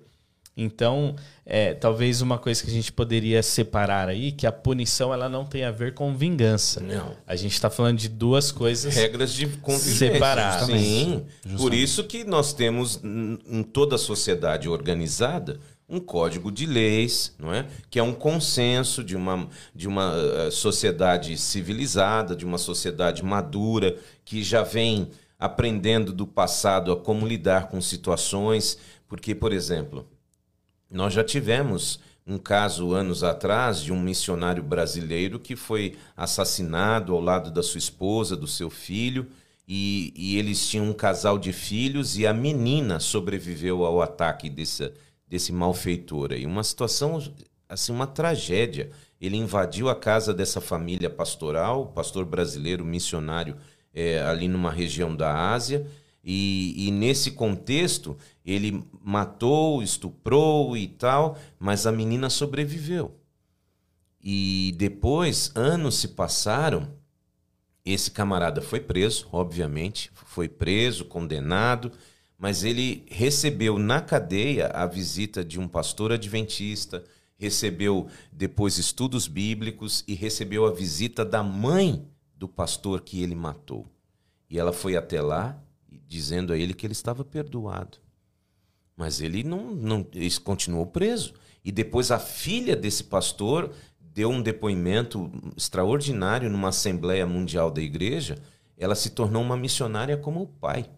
B: Então, é, talvez uma coisa que a gente poderia separar aí, que a punição ela não tem a ver com vingança.
C: Não.
B: A gente está falando de duas coisas.
C: regras de convivência.
B: Separadas.
C: Sim. Por isso que nós temos em toda a sociedade organizada um código de leis, não é? Que é um consenso de uma, de uma eh, sociedade civilizada, de uma sociedade madura, que já vem aprendendo do passado a como lidar com situações. Porque, por exemplo, nós já tivemos um caso anos atrás de um missionário brasileiro que foi assassinado ao lado da sua esposa, do seu filho, e, e eles tinham um casal de filhos e a menina sobreviveu ao ataque desse, desse malfeitor. E uma situação, assim, uma tragédia. Ele invadiu a casa dessa família pastoral, pastor brasileiro, missionário, eh, ali numa região da Ásia, e, e nesse contexto, ele matou, estuprou e tal, mas a menina sobreviveu. E depois, anos se passaram, esse camarada foi preso, obviamente, foi preso, condenado, mas ele recebeu na cadeia a visita de um pastor adventista, recebeu depois estudos bíblicos e recebeu a visita da mãe do pastor que ele matou. E ela foi até lá dizendo a ele que ele estava perdoado. Mas ele não, não ele continuou preso. E depois a filha desse pastor deu um depoimento extraordinário numa Assembleia Mundial da Igreja. Ela se tornou uma missionária como o pai.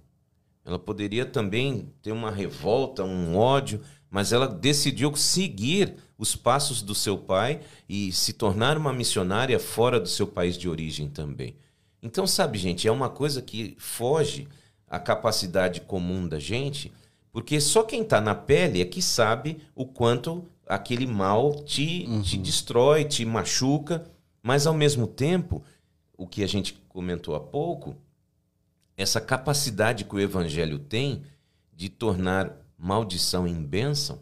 C: Ela poderia também ter uma revolta, um ódio, mas ela decidiu seguir os passos do seu pai e se tornar uma missionária fora do seu país de origem também. Então, sabe, gente, é uma coisa que foge à capacidade comum da gente, porque só quem está na pele é que sabe o quanto aquele mal te, te destrói, te machuca, mas ao mesmo tempo, o que a gente comentou há pouco, essa capacidade que o evangelho tem de tornar maldição em bênção,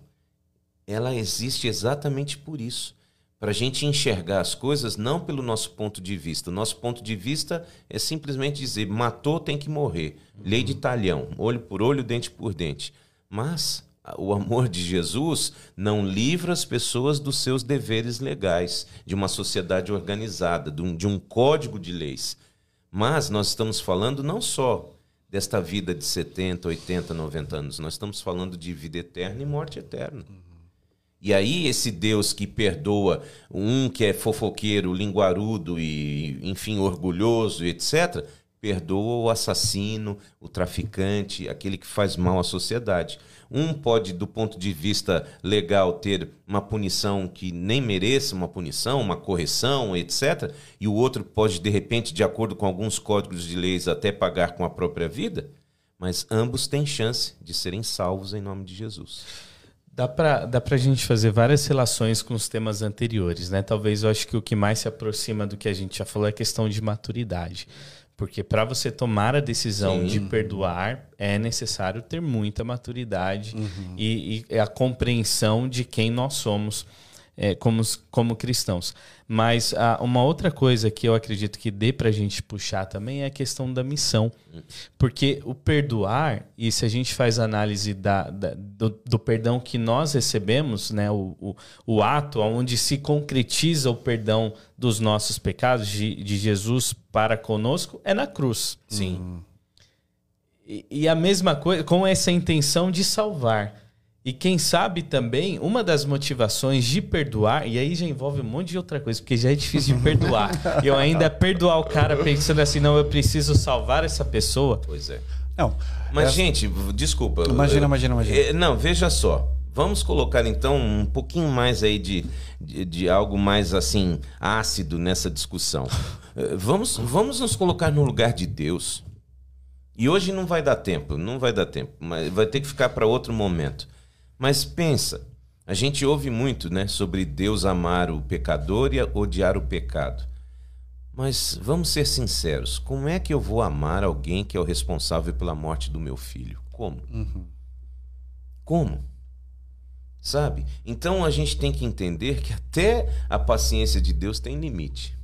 C: ela existe exatamente por isso. Para a gente enxergar as coisas não pelo nosso ponto de vista. Nosso ponto de vista é simplesmente dizer: matou, tem que morrer. Lei de talhão, olho por olho, dente por dente. Mas o amor de Jesus não livra as pessoas dos seus deveres legais, de uma sociedade organizada, de um, de um código de leis. Mas nós estamos falando não só desta vida de 70, 80, 90 anos, nós estamos falando de vida eterna e morte eterna. E aí esse Deus que perdoa um que é fofoqueiro, linguarudo e, enfim, orgulhoso, etc., perdoa o assassino, o traficante, aquele que faz mal à sociedade. Um pode, do ponto de vista legal, ter uma punição que nem mereça uma punição, uma correção, etc. E o outro pode, de repente, de acordo com alguns códigos de leis, até pagar com a própria vida. Mas ambos têm chance de serem salvos em nome de Jesus.
B: Dá para dá a gente fazer várias relações com os temas anteriores, né? Talvez eu acho que o que mais se aproxima do que a gente já falou é a questão de maturidade. Porque para você tomar a decisão Sim. de perdoar, é necessário ter muita maturidade uhum. e, e, a compreensão de quem nós somos é, como, como cristãos. Mas ah, uma outra coisa que eu acredito que dê para a gente puxar também é a questão da missão. Porque o perdoar, e se a gente faz análise da, da do, do, perdão que nós recebemos, né, o, o, o, ato onde se concretiza o perdão dos nossos pecados de, de Jesus para conosco, é na cruz.
C: Sim.
B: E, e a mesma coisa, com essa intenção de salvar. E quem sabe também, uma das motivações de perdoar, e aí já envolve um monte de outra coisa, porque já é difícil de perdoar. e eu ainda [LAUGHS] perdoar o cara pensando assim, não, eu preciso salvar essa pessoa.
C: Pois é. Não. Mas, é... gente, desculpa.
A: Imagina, imagina, imagina. É,
C: não, veja só. Vamos colocar então um pouquinho mais aí de, de, de algo mais assim ácido nessa discussão. Eh, vamos, vamos nos colocar no lugar de Deus. E hoje não vai dar tempo, não vai dar tempo, mas vai ter que ficar para outro momento. Mas pensa, a gente ouve muito né, sobre Deus amar o pecador e odiar o pecado. Mas vamos ser sinceros: como é que eu vou amar alguém que é o responsável pela morte do meu filho? Como? Uhum. Como? Sabe? Então a gente tem que entender que até a paciência de Deus tem limite.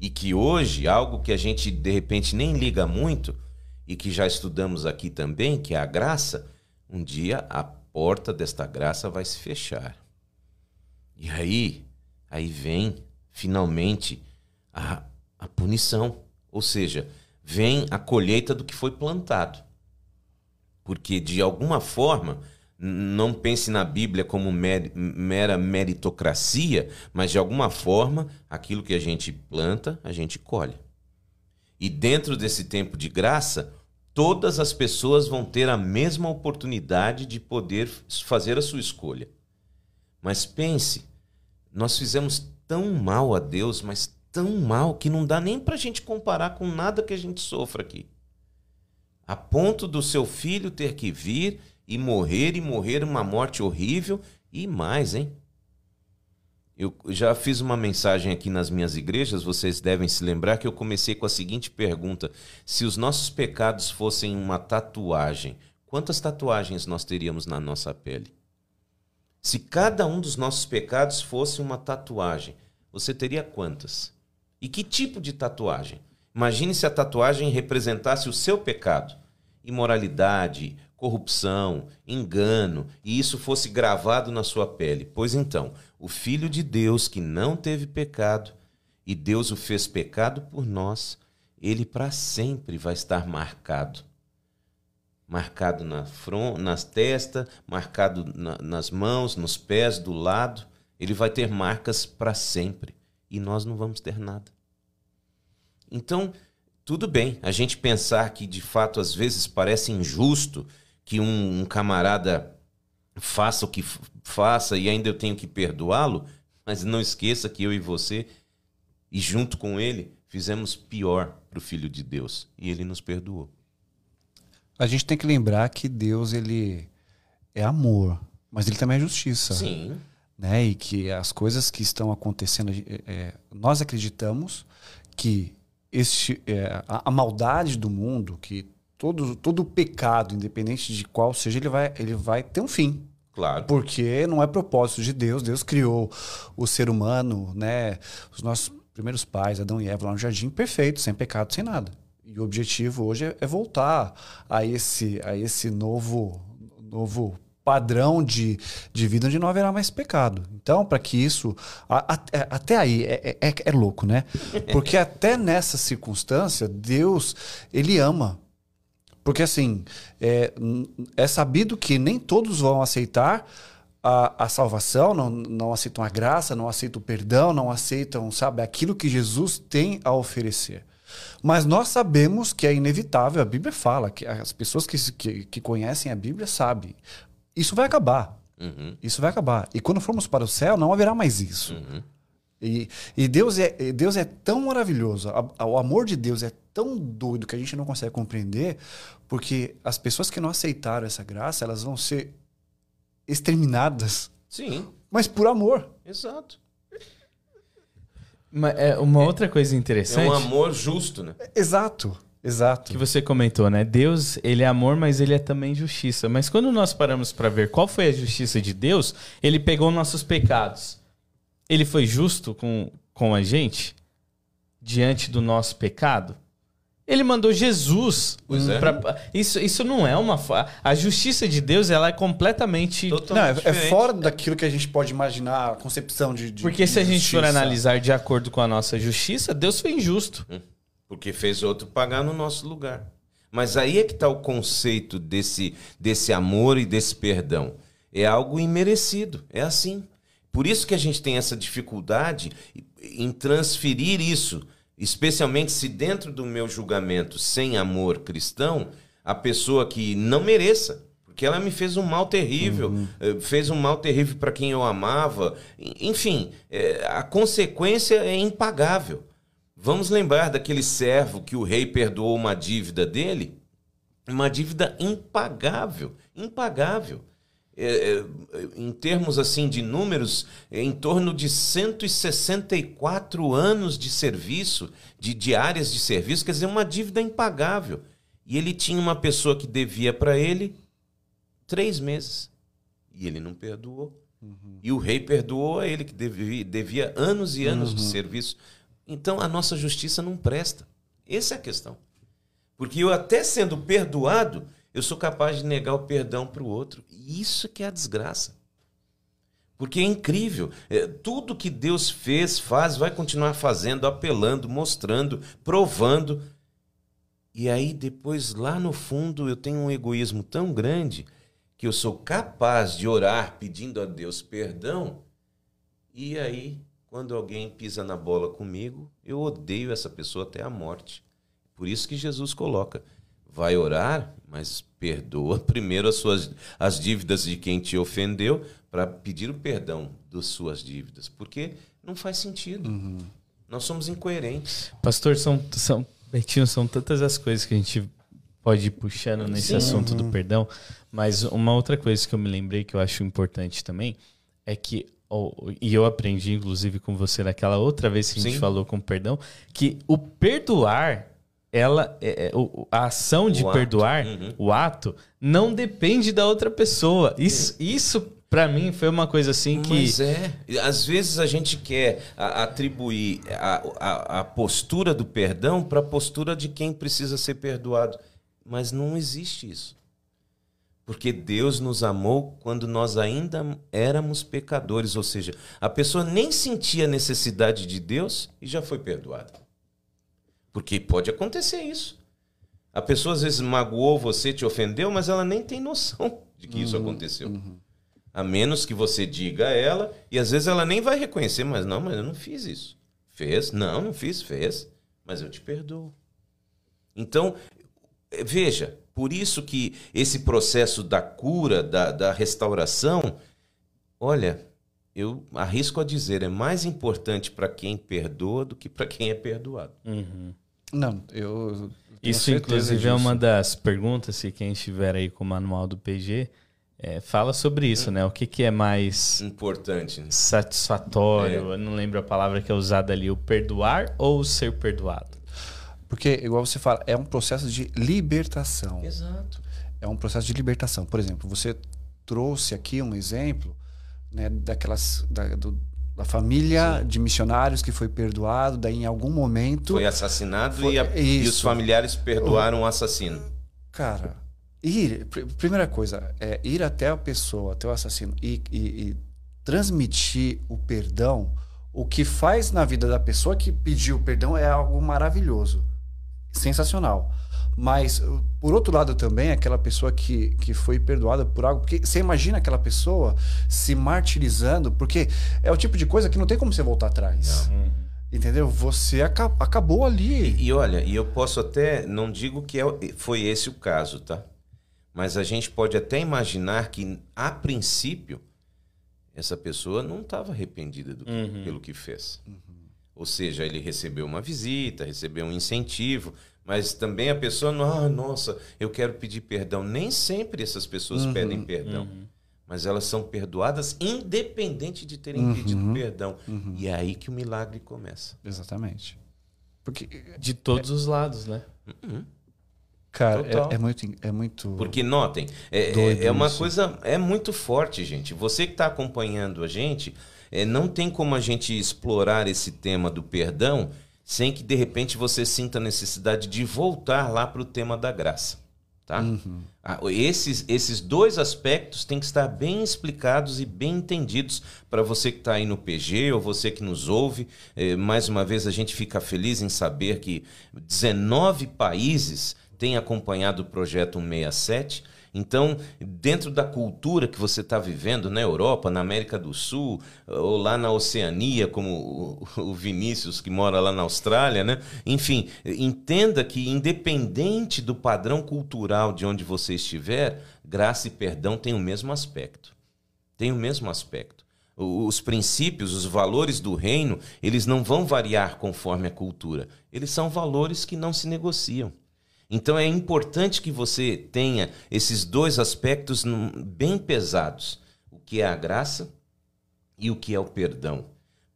C: E que hoje, algo que a gente de repente nem liga muito, e que já estudamos aqui também, que é a graça, um dia a porta desta graça vai se fechar. E aí, aí vem finalmente a, a punição, ou seja, vem a colheita do que foi plantado. Porque de alguma forma, não pense na Bíblia como mera meritocracia, mas de alguma forma, aquilo que a gente planta, a gente colhe. E dentro desse tempo de graça, todas as pessoas vão ter a mesma oportunidade de poder fazer a sua escolha. Mas pense, nós fizemos tão mal a Deus, mas tão mal que não dá nem para a gente comparar com nada que a gente sofra aqui. A ponto do seu filho ter que vir e morrer e morrer uma morte horrível e mais, hein? Eu já fiz uma mensagem aqui nas minhas igrejas, vocês devem se lembrar que eu comecei com a seguinte pergunta: se os nossos pecados fossem uma tatuagem, quantas tatuagens nós teríamos na nossa pele? Se cada um dos nossos pecados fosse uma tatuagem, você teria quantas? E que tipo de tatuagem? Imagine se a tatuagem representasse o seu pecado: imoralidade, corrupção, engano, e isso fosse gravado na sua pele. Pois então, o Filho de Deus que não teve pecado e Deus o fez pecado por nós, ele para sempre vai estar marcado. Marcado na front, nas testas, marcado na, nas mãos, nos pés, do lado. Ele vai ter marcas para sempre e nós não vamos ter nada. Então, tudo bem a gente pensar que de fato às vezes parece injusto que um, um camarada faça o que faça e ainda eu tenho que perdoá-lo, mas não esqueça que eu e você, e junto com ele, fizemos pior para o Filho de Deus e ele nos perdoou.
A: A gente tem que lembrar que Deus ele é amor, mas ele também é justiça.
C: Sim.
A: Né? E que as coisas que estão acontecendo, é, é nós acreditamos que este, é, a, a maldade do mundo, que todo, todo pecado, independente de qual seja, ele vai, ele vai ter um fim.
C: Claro.
A: Porque não é propósito de Deus. Deus criou o ser humano, né? Os nossos primeiros pais, Adão e Eva, lá no jardim, perfeito, sem pecado, sem nada. E o objetivo hoje é, é voltar a esse, a esse novo, novo padrão de, de vida onde não haverá mais pecado. Então, para que isso. A, a, até aí é, é, é, louco, né? Porque até nessa circunstância, Deus, ele ama. Porque assim, é, é sabido que nem todos vão aceitar a, a salvação, não, não aceitam a graça, não aceitam o perdão, não aceitam, sabe, aquilo que Jesus tem a oferecer. Mas nós sabemos que é inevitável, a Bíblia fala, que as pessoas que, que, que conhecem a Bíblia sabem. Isso vai acabar.
C: Uhum.
A: Isso vai acabar. E quando formos para o céu, não haverá mais isso.
C: Uhum.
A: E, e Deus, é, Deus é tão maravilhoso, a, o amor de Deus é tão doido que a gente não consegue compreender, porque as pessoas que não aceitaram essa graça, elas vão ser exterminadas.
C: Sim.
A: Mas por amor.
C: Exato.
B: Uma, é, uma outra coisa interessante.
C: É um amor justo, né?
A: Exato. Exato.
B: Que você comentou, né? Deus, ele é amor, mas ele é também justiça. Mas quando nós paramos para ver qual foi a justiça de Deus, ele pegou nossos pecados. Ele foi justo com, com a gente diante do nosso pecado? Ele mandou Jesus.
C: É.
B: Pra, isso, isso não é uma. A justiça de Deus ela é completamente.
A: Totalmente não, é, é, fora daquilo que a gente pode imaginar, a concepção de. de
B: Porque
A: de
B: se a gente for analisar de acordo com a nossa justiça, Deus foi injusto.
C: Hum, porque fez outro pagar no nosso lugar. Mas aí é que está o conceito desse, desse amor e desse perdão. É algo imerecido. É assim. Por isso que a gente tem essa dificuldade em transferir isso especialmente se dentro do meu julgamento sem amor cristão, a pessoa que não mereça, porque ela me fez um mal terrível, uhum. Eh, fez um mal terrível para quem eu amava, enfim, é, a consequência é impagável. Vamos lembrar daquele servo que o rei perdoou uma dívida dele, uma dívida impagável, impagável. É, é, em termos assim de números, é em torno de 164 anos de serviço, de diárias de serviço, quer dizer, uma dívida impagável. E ele tinha uma pessoa que devia para ele três meses. E ele não perdoou. Uhum. E o rei perdoou a ele, que devia, devia anos e anos uhum. de serviço. Então a nossa justiça não presta. Essa é a questão. Porque eu, até sendo perdoado, eu sou capaz de negar o perdão para o outro. Isso que é a desgraça. Porque é incrível. É, tudo que Deus fez, faz, vai continuar fazendo, apelando, mostrando, provando. E aí, depois, lá no fundo, eu tenho um egoísmo tão grande que eu sou capaz de orar pedindo a Deus perdão. E aí, quando alguém pisa na bola comigo, eu odeio essa pessoa até a morte. Por isso que Jesus coloca: vai orar, mas perdoa [LAUGHS] primeiro as suas as dívidas de quem te ofendeu para pedir o perdão das suas dívidas, porque não faz sentido. Uhum. Nós somos incoerentes.
B: Pastor, são, são, Betinho, são tantas as coisas que a gente pode ir puxando nesse Sim. assunto uhum. do perdão, mas uma outra coisa que eu me lembrei que eu acho importante também é que oh, e eu aprendi inclusive com você naquela outra vez que a gente Sim. falou com perdão, que o perdoar ela é, é a ação de o perdoar, uhum. o ato, não depende da outra pessoa. Isso, isso para mim foi uma coisa assim que.
C: Mas é. Às vezes a gente quer atribuir a, a, a postura do perdão para a postura de quem precisa ser perdoado. Mas não existe isso. Porque Deus nos amou quando nós ainda éramos pecadores, ou seja, a pessoa nem sentia necessidade de Deus e já foi perdoada. Porque pode acontecer isso. A pessoa às vezes magoou você, te ofendeu, mas ela nem tem noção de que uhum, isso aconteceu. Uhum. A menos que você diga a ela, e às vezes ela nem vai reconhecer, mas não, mas eu não fiz isso. Fez? Não, não fiz, fez. Mas eu te perdoo. Então, veja, por isso que esse processo da cura, da, da restauração, olha, eu arrisco a dizer, é mais importante para quem perdoa do que para quem é perdoado.
B: Uhum.
A: Não, eu.
B: Isso, inclusive, disso. é uma das perguntas que quem estiver aí com o manual do PG é, fala sobre isso, hum. né? O que, que é mais
C: importante, né?
B: satisfatório? É. Eu não lembro a palavra que é usada ali, o perdoar ou o ser perdoado?
A: Porque, igual você fala, é um processo de libertação.
C: Exato.
A: É um processo de libertação. Por exemplo, você trouxe aqui um exemplo né, daquelas da, do, da família Sim. de missionários que foi perdoado, daí em algum momento.
C: Foi assassinado foi, e, a, e, os familiares perdoaram o, o assassino.
A: Cara, ir. Primeira coisa, é ir até a pessoa, até o assassino, e, e, e transmitir o perdão. O que faz na vida da pessoa que pediu perdão é algo maravilhoso, sensacional. Mas, por outro lado, também, aquela pessoa que, que foi perdoada por algo. Porque você imagina aquela pessoa se martirizando, porque é o tipo de coisa que não tem como você voltar atrás. Entendeu? Você aca acabou ali.
C: E, e, olha, e eu posso até, não digo que é, foi esse o caso, tá? Mas a gente pode até imaginar que, a princípio, essa pessoa não estava arrependida do, uhum. pelo que fez. Uhum. Ou seja, ele recebeu uma visita, recebeu um incentivo, mas também a pessoa, ah, nossa, eu quero pedir perdão. Nem sempre essas pessoas uhum. pedem perdão. Uhum. Mas elas são perdoadas independente de terem uhum. pedido perdão. Uhum. E é aí que o milagre começa.
A: Exatamente.
B: Porque de todos é... os lados, né?
C: Uhum.
A: Cara, é, é, muito, é muito.
C: Porque notem, é, é, é uma isso. coisa é muito forte, gente. Você que está acompanhando a gente, é, não tem como a gente explorar esse tema do perdão sem que de repente você sinta a necessidade de voltar lá para o tema da graça. Tá? Uhum. Esses, esses dois aspectos têm que estar bem explicados e bem entendidos para você que está aí no PG ou você que nos ouve. É, mais uma vez, a gente fica feliz em saber que 19 países têm acompanhado o projeto 167 então, dentro da cultura que você está vivendo na Europa, na América do Sul, ou lá na Oceania, como [LAUGHS] o Vinícius que mora lá na Austrália, né? Enfim, entenda que independente do padrão cultural de onde você estiver, graça e perdão têm o mesmo aspecto. Tem o mesmo aspecto. Os princípios, os valores do reino, eles não vão variar conforme a cultura. Eles são valores que não se negociam. Então é importante que você tenha esses dois aspectos bem pesados: o que é a graça e o que é o perdão.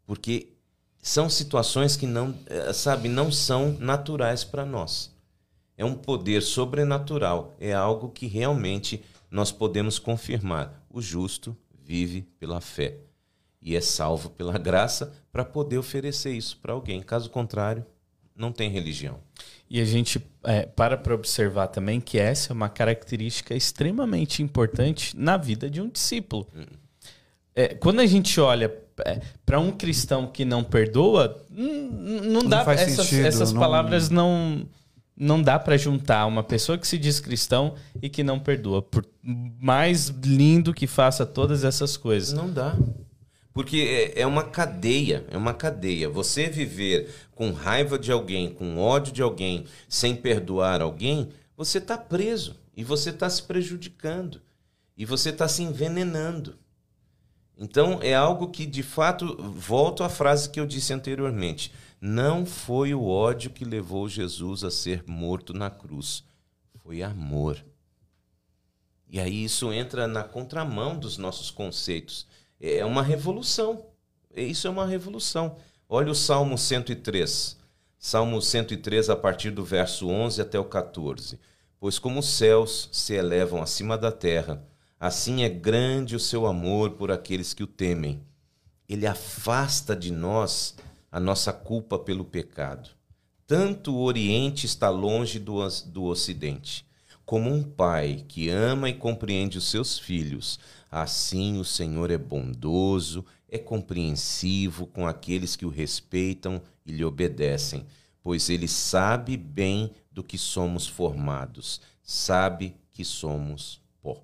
C: Porque são situações que não, eh, sabe, não são naturais para nós. É um poder sobrenatural, é algo que realmente nós podemos confirmar. O justo vive pela fé e é salvo pela graça para poder oferecer isso para alguém. Caso contrário, não tem religião.
B: E a gente é, para para observar também que essa é uma característica extremamente importante na vida de um discípulo. É, quando a gente olha é, para um cristão que não perdoa, não, não dá essas, sentido, essas não... palavras não não dá para juntar uma pessoa que se diz cristão e que não perdoa, por mais lindo que faça todas essas coisas.
C: Não dá. Porque é, é uma cadeia, é uma cadeia. Você viver com raiva de alguém, com ódio de alguém, sem perdoar alguém, você está preso e você está se prejudicando e você está se envenenando. Então é algo que de fato, volto à frase que eu disse anteriormente: não foi o ódio que levou Jesus a ser morto na cruz, foi amor. E aí isso entra na contramão dos nossos conceitos é uma revolução. Isso é uma revolução. Olha o Salmo 103. Salmo 103, a partir do verso 11 até o 14. Pois como os céus se elevam acima da terra, assim é grande o seu amor por aqueles que o temem. Ele afasta de nós a nossa culpa pelo pecado. Tanto o Oriente está longe do, do Ocidente. Como um pai que ama e compreende os seus filhos, Assim o Senhor é bondoso, é compreensivo com aqueles que o respeitam e lhe obedecem, pois ele sabe bem do que somos formados, sabe que somos pó.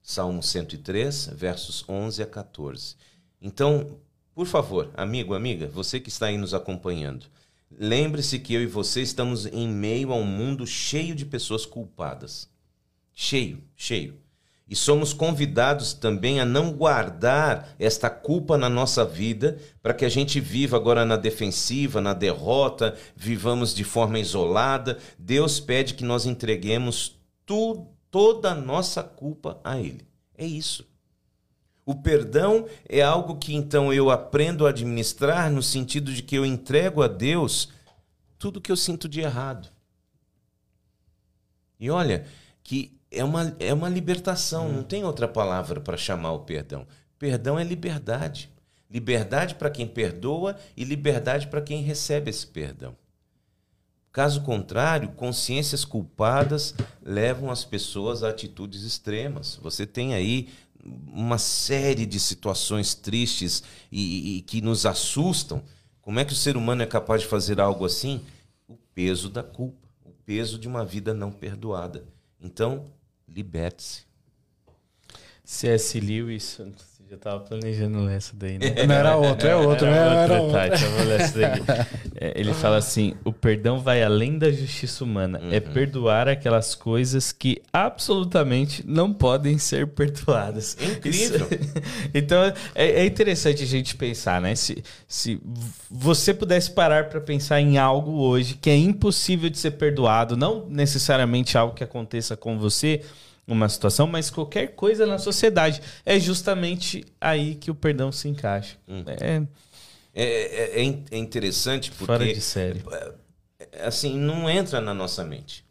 C: Salmo 103, versos 11 a 14. Então, por favor, amigo, amiga, você que está aí nos acompanhando, lembre-se que eu e você estamos em meio a um mundo cheio de pessoas culpadas. Cheio, cheio. E somos convidados também a não guardar esta culpa na nossa vida, para que a gente viva agora na defensiva, na derrota, vivamos de forma isolada. Deus pede que nós entreguemos tu, toda a nossa culpa a Ele. É isso. O perdão é algo que então eu aprendo a administrar no sentido de que eu entrego a Deus tudo que eu sinto de errado. E olha, que é uma, é uma libertação, hum. não tem outra palavra para chamar o perdão. Perdão é liberdade. Liberdade para quem perdoa e liberdade para quem recebe esse perdão. Caso contrário, consciências culpadas levam as pessoas a atitudes extremas. Você tem aí uma série de situações tristes e, e, que nos assustam. Como é que o ser humano é capaz de fazer algo assim? O peso da culpa, o peso de uma vida não perdoada. Então, liberte-se.
B: C.S. Lewis, já tava planejando essa daí, né?
A: Não era outro, é outro,
B: era
A: né? Era
B: outro, tá,
A: outro.
B: então eu vou ler essa daqui. [LAUGHS] É, Ele fala assim: o perdão vai além da justiça humana. É perdoar aquelas coisas que absolutamente não podem ser perdoadas.
C: Incrível.
B: Isso- [LAUGHS] então é, é interessante a gente pensar, né? Se, se você pudesse parar para pensar em algo hoje que é impossível de ser perdoado, não necessariamente algo que aconteça com você, uma situação, mas qualquer coisa na sociedade, é justamente aí que o perdão se encaixa. É
C: É, é- é in- é interessante porque
B: fora de série.
C: assim, não entra na nossa mente.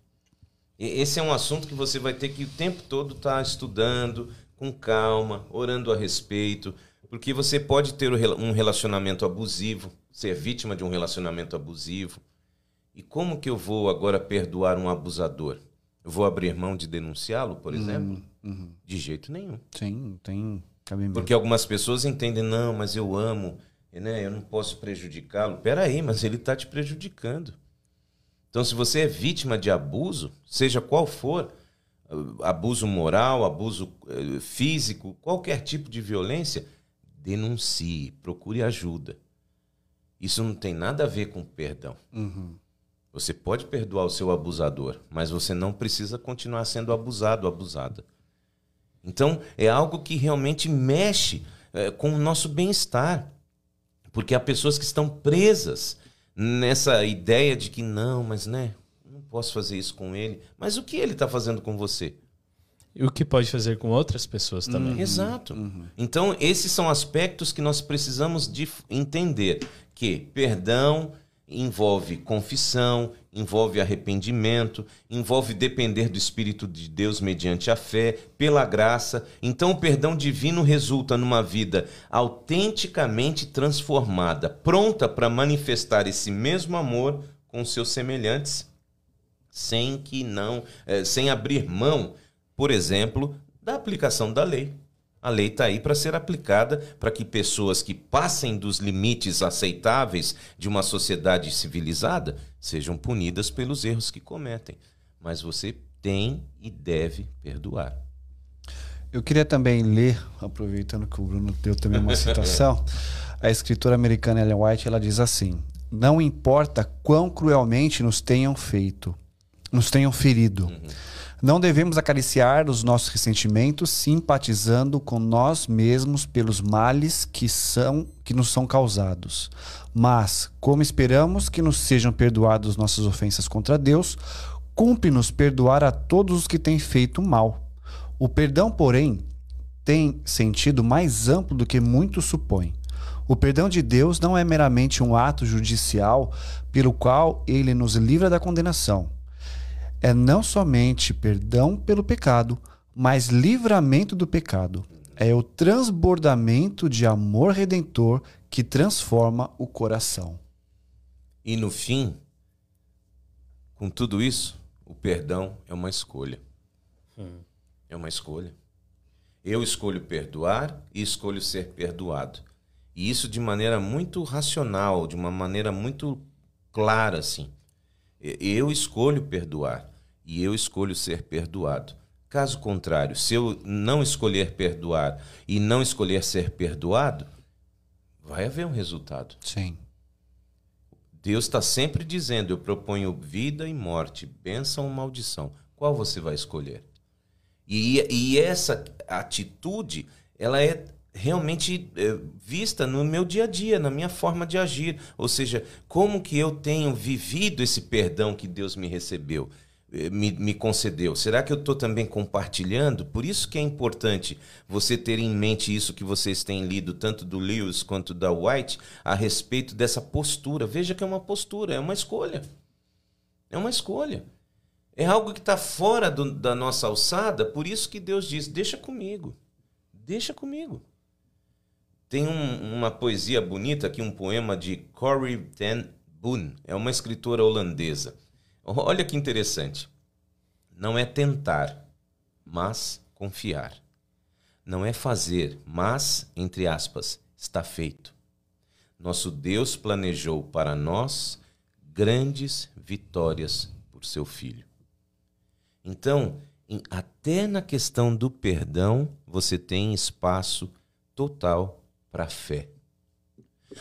C: Esse é um assunto que você vai ter que o tempo todo estar estudando, com calma, orando a respeito, porque você pode ter um relacionamento abusivo, ser vítima de um relacionamento abusivo. E como que eu vou agora perdoar um abusador? Eu vou abrir mão de denunciá-lo, por exemplo? De jeito nenhum.
A: Sim, tem cabimento.
C: Porque algumas pessoas entendem, não, mas eu amo, né? eu não posso prejudicá-lo. Peraí, mas ele está te prejudicando. Então, se você é vítima de abuso, seja qual for, uh, abuso moral, abuso eh, físico, qualquer tipo de violência, denuncie, procure ajuda. Isso não tem nada a ver com perdão. Você pode perdoar o seu abusador, mas você não precisa continuar sendo abusado, abusada. Então, é algo que realmente mexe eh, com o nosso bem-estar. Porque há pessoas que estão presas nessa ideia de que não, mas né, não posso fazer isso com ele. Mas o que ele está fazendo com você?
B: E o que pode fazer com outras pessoas também.
C: Exato. Então, esses são aspectos que nós precisamos de entender que perdão envolve confissão, envolve arrependimento, envolve depender do Espírito de Deus mediante a fé, pela graça. Então, o perdão divino resulta numa vida autenticamente transformada, pronta para manifestar esse mesmo amor com seus semelhantes, sem que não, eh, sem abrir mão, por exemplo, da aplicação da lei. A lei está aí para ser aplicada para que pessoas que passem dos limites aceitáveis de uma sociedade civilizada sejam punidas pelos erros que cometem. Mas você tem e deve perdoar.
A: Eu queria também ler, aproveitando que o Bruno deu também uma citação, [LAUGHS] a escritora americana Ellen White, ela diz assim: "Não importa quão cruelmente nos tenham feito, nos tenham ferido. Não devemos acariciar os nossos ressentimentos simpatizando com nós mesmos pelos males que são que nos são causados. Mas, como esperamos que nos sejam perdoadas nossas ofensas contra Deus, cumpre-nos perdoar a todos os que têm feito mal. O perdão, porém, tem sentido mais amplo do que muitos supõem. O perdão de Deus não é meramente um ato judicial pelo qual ele nos livra da condenação. É não somente perdão pelo pecado, mas livramento do pecado. É o transbordamento de amor redentor que transforma o coração.
C: E no fim, com tudo isso, o perdão é uma escolha. É uma escolha. Eu escolho perdoar e escolho ser perdoado. E isso de maneira muito racional, de uma maneira muito clara, assim. Eu escolho perdoar e eu escolho ser perdoado. Caso contrário, se eu não escolher perdoar e não escolher ser perdoado, vai haver um resultado.
A: Sim.
C: Deus está sempre dizendo: eu proponho vida e morte, bênção ou maldição. Qual você vai escolher? E, e essa atitude, ela é realmente é, vista no meu dia a dia, na minha forma de agir. Ou seja, como que eu tenho vivido esse perdão que Deus me recebeu, eh, me, me concedeu? Será que eu estou também compartilhando? Por isso que é importante você ter em mente isso que vocês têm lido, tanto do Lewis quanto da White, a respeito dessa postura. Veja que é uma postura, é uma escolha. É uma escolha. É algo que está fora do- da nossa alçada, por isso que Deus diz: deixa comigo. Deixa comigo. Tem um- uma poesia bonita aqui, um poema de Corrie ten Boom. É uma escritora holandesa. Olha que interessante. Não é tentar, mas confiar. Não é fazer, mas, entre aspas, está feito. Nosso Deus planejou para nós grandes vitórias por seu filho. Então, em- até na questão do perdão, você tem espaço total para a fé.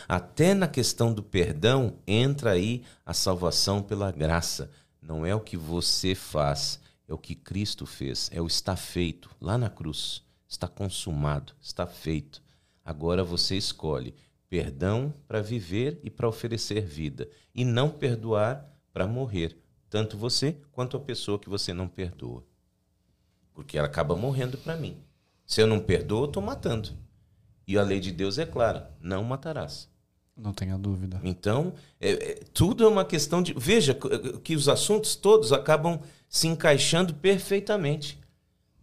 C: Até na questão do perdão entra aí a salvação pela graça. Não é o que você faz, é o que Cristo fez, é o está feito lá na cruz. Está consumado, está feito. Agora você escolhe perdão para viver e para oferecer vida, e não perdoar para morrer, tanto você quanto a pessoa que você não perdoa. Porque ela acaba morrendo para mim. Se eu não perdoo, eu estou matando. E a lei de Deus é clara: não matarás.
A: Não tenha dúvida.
C: Então, é- é- tudo é uma questão de. Veja que- que os assuntos todos acabam se encaixando perfeitamente.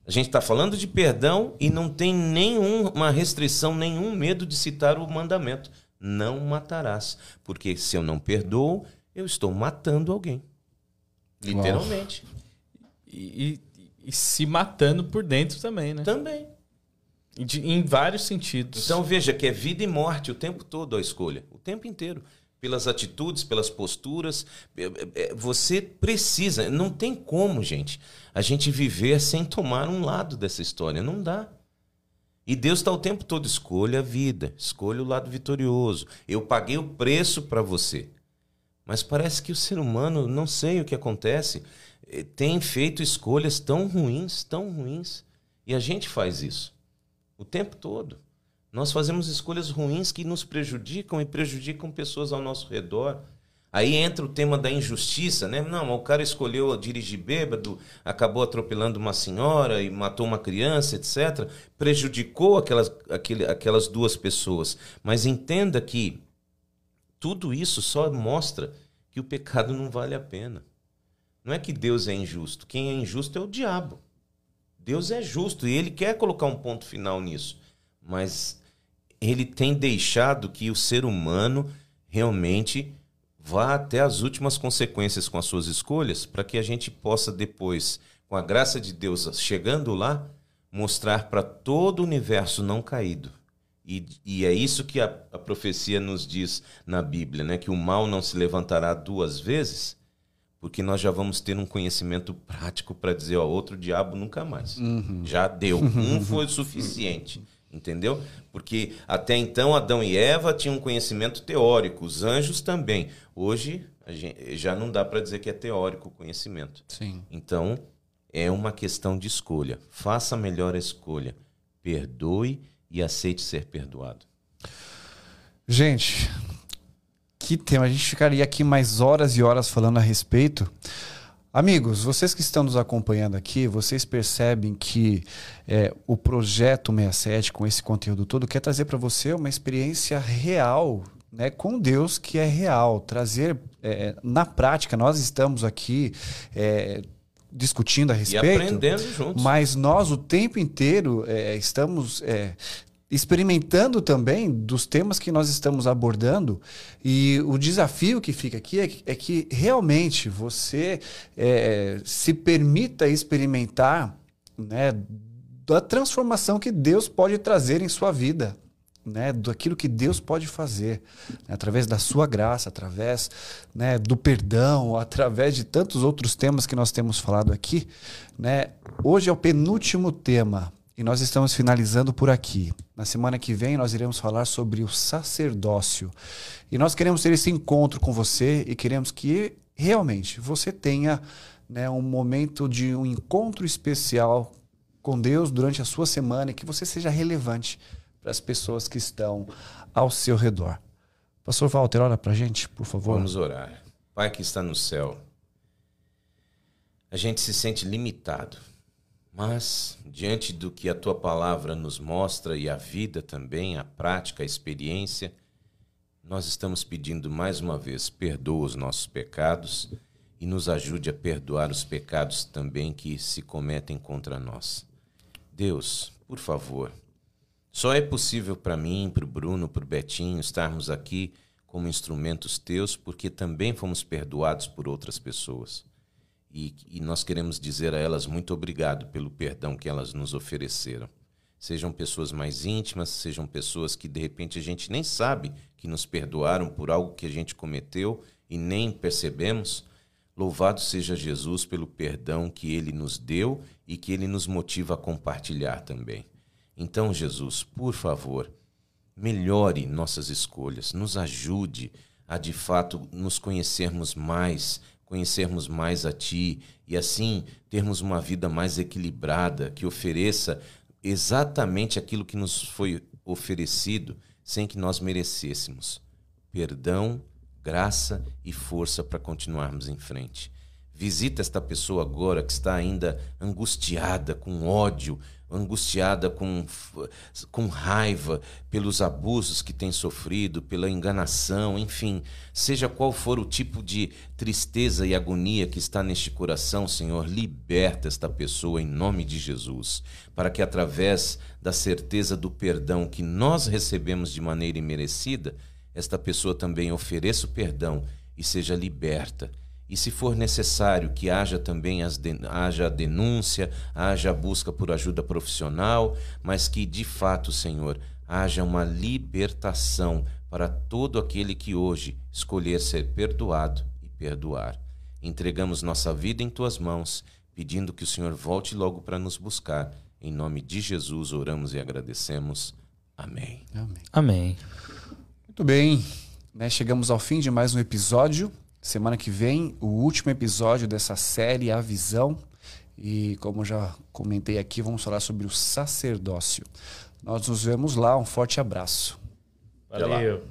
C: A gente está falando de perdão e não tem nenhuma restrição, nenhum medo de citar o mandamento. Não matarás. Porque se eu não perdoo, eu estou matando alguém. Literalmente.
B: E, e- e se matando por dentro também, né?
C: Também.
B: De- em vários sentidos.
C: Então veja que é vida e morte o tempo todo a escolha, o tempo inteiro. Pelas atitudes, pelas posturas. É, é, é, Você precisa, não tem como, gente, a gente viver sem tomar um lado dessa história. Não dá. E Deus está o tempo todo, escolha a vida, escolha o lado vitorioso. Eu paguei o preço para você. Mas parece que o ser humano, não sei o que acontece, eh, tem feito escolhas tão ruins, tão ruins. E a gente faz isso o tempo todo. Nós fazemos escolhas ruins que nos prejudicam e prejudicam pessoas ao nosso redor. Aí entra o tema da injustiça, né? Não, o cara escolheu dirigir bêbado, acabou atropelando uma senhora e matou uma criança, etc. Prejudicou aquelas, aquele, aquelas duas pessoas. Mas entenda que tudo isso só mostra que o pecado não vale a pena. Não é que Deus é injusto. Quem é injusto é o diabo. Deus é justo e ele quer colocar um ponto final nisso. Mas ele tem deixado que o ser humano realmente vá até as últimas consequências com as suas escolhas, para que a gente possa depois, com a graça de Deus chegando lá, mostrar para todo o universo não caído. E, e é isso que a, a profecia nos diz na Bíblia, né? que o mal não se levantará duas vezes, porque nós já vamos ter um conhecimento prático para dizer, ó, outro diabo nunca mais. Já deu. [LAUGHS] Um foi o suficiente. Entendeu? Porque até então Adão e Eva tinham um conhecimento teórico, os anjos também. Hoje gente, já não dá para dizer que é teórico o conhecimento.
A: Sim.
C: Então é uma questão de escolha. Faça a melhor escolha. Perdoe e aceite ser perdoado.
A: Gente, que tema. A gente ficaria aqui mais horas e horas falando a respeito. Amigos, vocês que estão nos acompanhando aqui, vocês percebem que é, o projeto 67, com esse conteúdo todo, quer trazer para você uma experiência real né, com Deus que é real. Trazer é, na prática, nós estamos aqui é, discutindo a
C: E
A: respeito.
C: aprendendo juntos.
A: Mas nós o tempo inteiro é, estamos é, experimentando também dos temas que nós estamos abordando. E o desafio que fica aqui é que, é que realmente você é, se permita experimentar né, da transformação que Deus pode trazer em sua vida. Né, daquilo que Deus pode fazer né, através da sua graça, através né, do perdão, [LAUGHS] através de tantos outros temas que nós temos falado aqui. Né? Hoje é o penúltimo tema e nós estamos finalizando por aqui. Na semana que vem nós iremos falar sobre o sacerdócio e nós queremos ter esse encontro com você e queremos que realmente você tenha né, um momento de um encontro especial com Deus durante a sua semana e que você seja relevante para as pessoas que estão ao seu redor. Pastor Walter, ora para a gente, por favor.
C: Vamos orar. Pai que está no céu, a gente se sente limitado, mas diante do que a tua palavra nos mostra e a vida também, a prática, a experiência, nós estamos pedindo mais uma vez: perdoa os nossos pecados e nos ajude a perdoar os pecados também que se cometem contra nós. Deus, por favor, só é possível para mim, para o Bruno, para o Betinho estarmos aqui como instrumentos teus, porque também fomos perdoados por outras pessoas. E, e, nós queremos dizer a elas muito obrigado pelo perdão que elas nos ofereceram. Sejam pessoas mais íntimas, sejam pessoas que de repente a gente nem sabe que nos perdoaram por algo que a gente cometeu e nem percebemos, Louvado seja Jesus pelo perdão que ele nos deu e que ele nos motiva a compartilhar também. Então, Jesus, por favor, melhore nossas escolhas, nos ajude a de fato nos conhecermos mais, conhecermos mais a Ti e assim termos uma vida mais equilibrada, que ofereça exatamente aquilo que nos foi oferecido sem que nós merecêssemos: perdão, graça e força para continuarmos em frente. Visita esta pessoa agora que está ainda angustiada, com ódio, angustiada com, com raiva pelos abusos que tem sofrido, pela enganação, enfim, seja qual for o tipo de tristeza e agonia que está neste coração, Senhor, liberta esta pessoa em nome de Jesus, para que através da certeza do perdão que nós recebemos de maneira imerecida, esta pessoa também ofereça o perdão e seja liberta e se for necessário que haja também as de, haja denúncia, haja a busca por ajuda profissional, mas que de fato, Senhor, haja uma libertação para todo aquele que hoje escolher ser perdoado e perdoar. Entregamos nossa vida em tuas mãos, pedindo que o Senhor volte logo para nos buscar. Em nome de Jesus oramos e agradecemos. Amém.
B: Amém. Amém.
A: Muito bem. Né, chegamos ao fim de mais um episódio Semana que vem, o último episódio dessa série, A Visão. E como já comentei aqui, vamos falar sobre o sacerdócio. Nós nos vemos lá. Um forte abraço.
B: Valeu.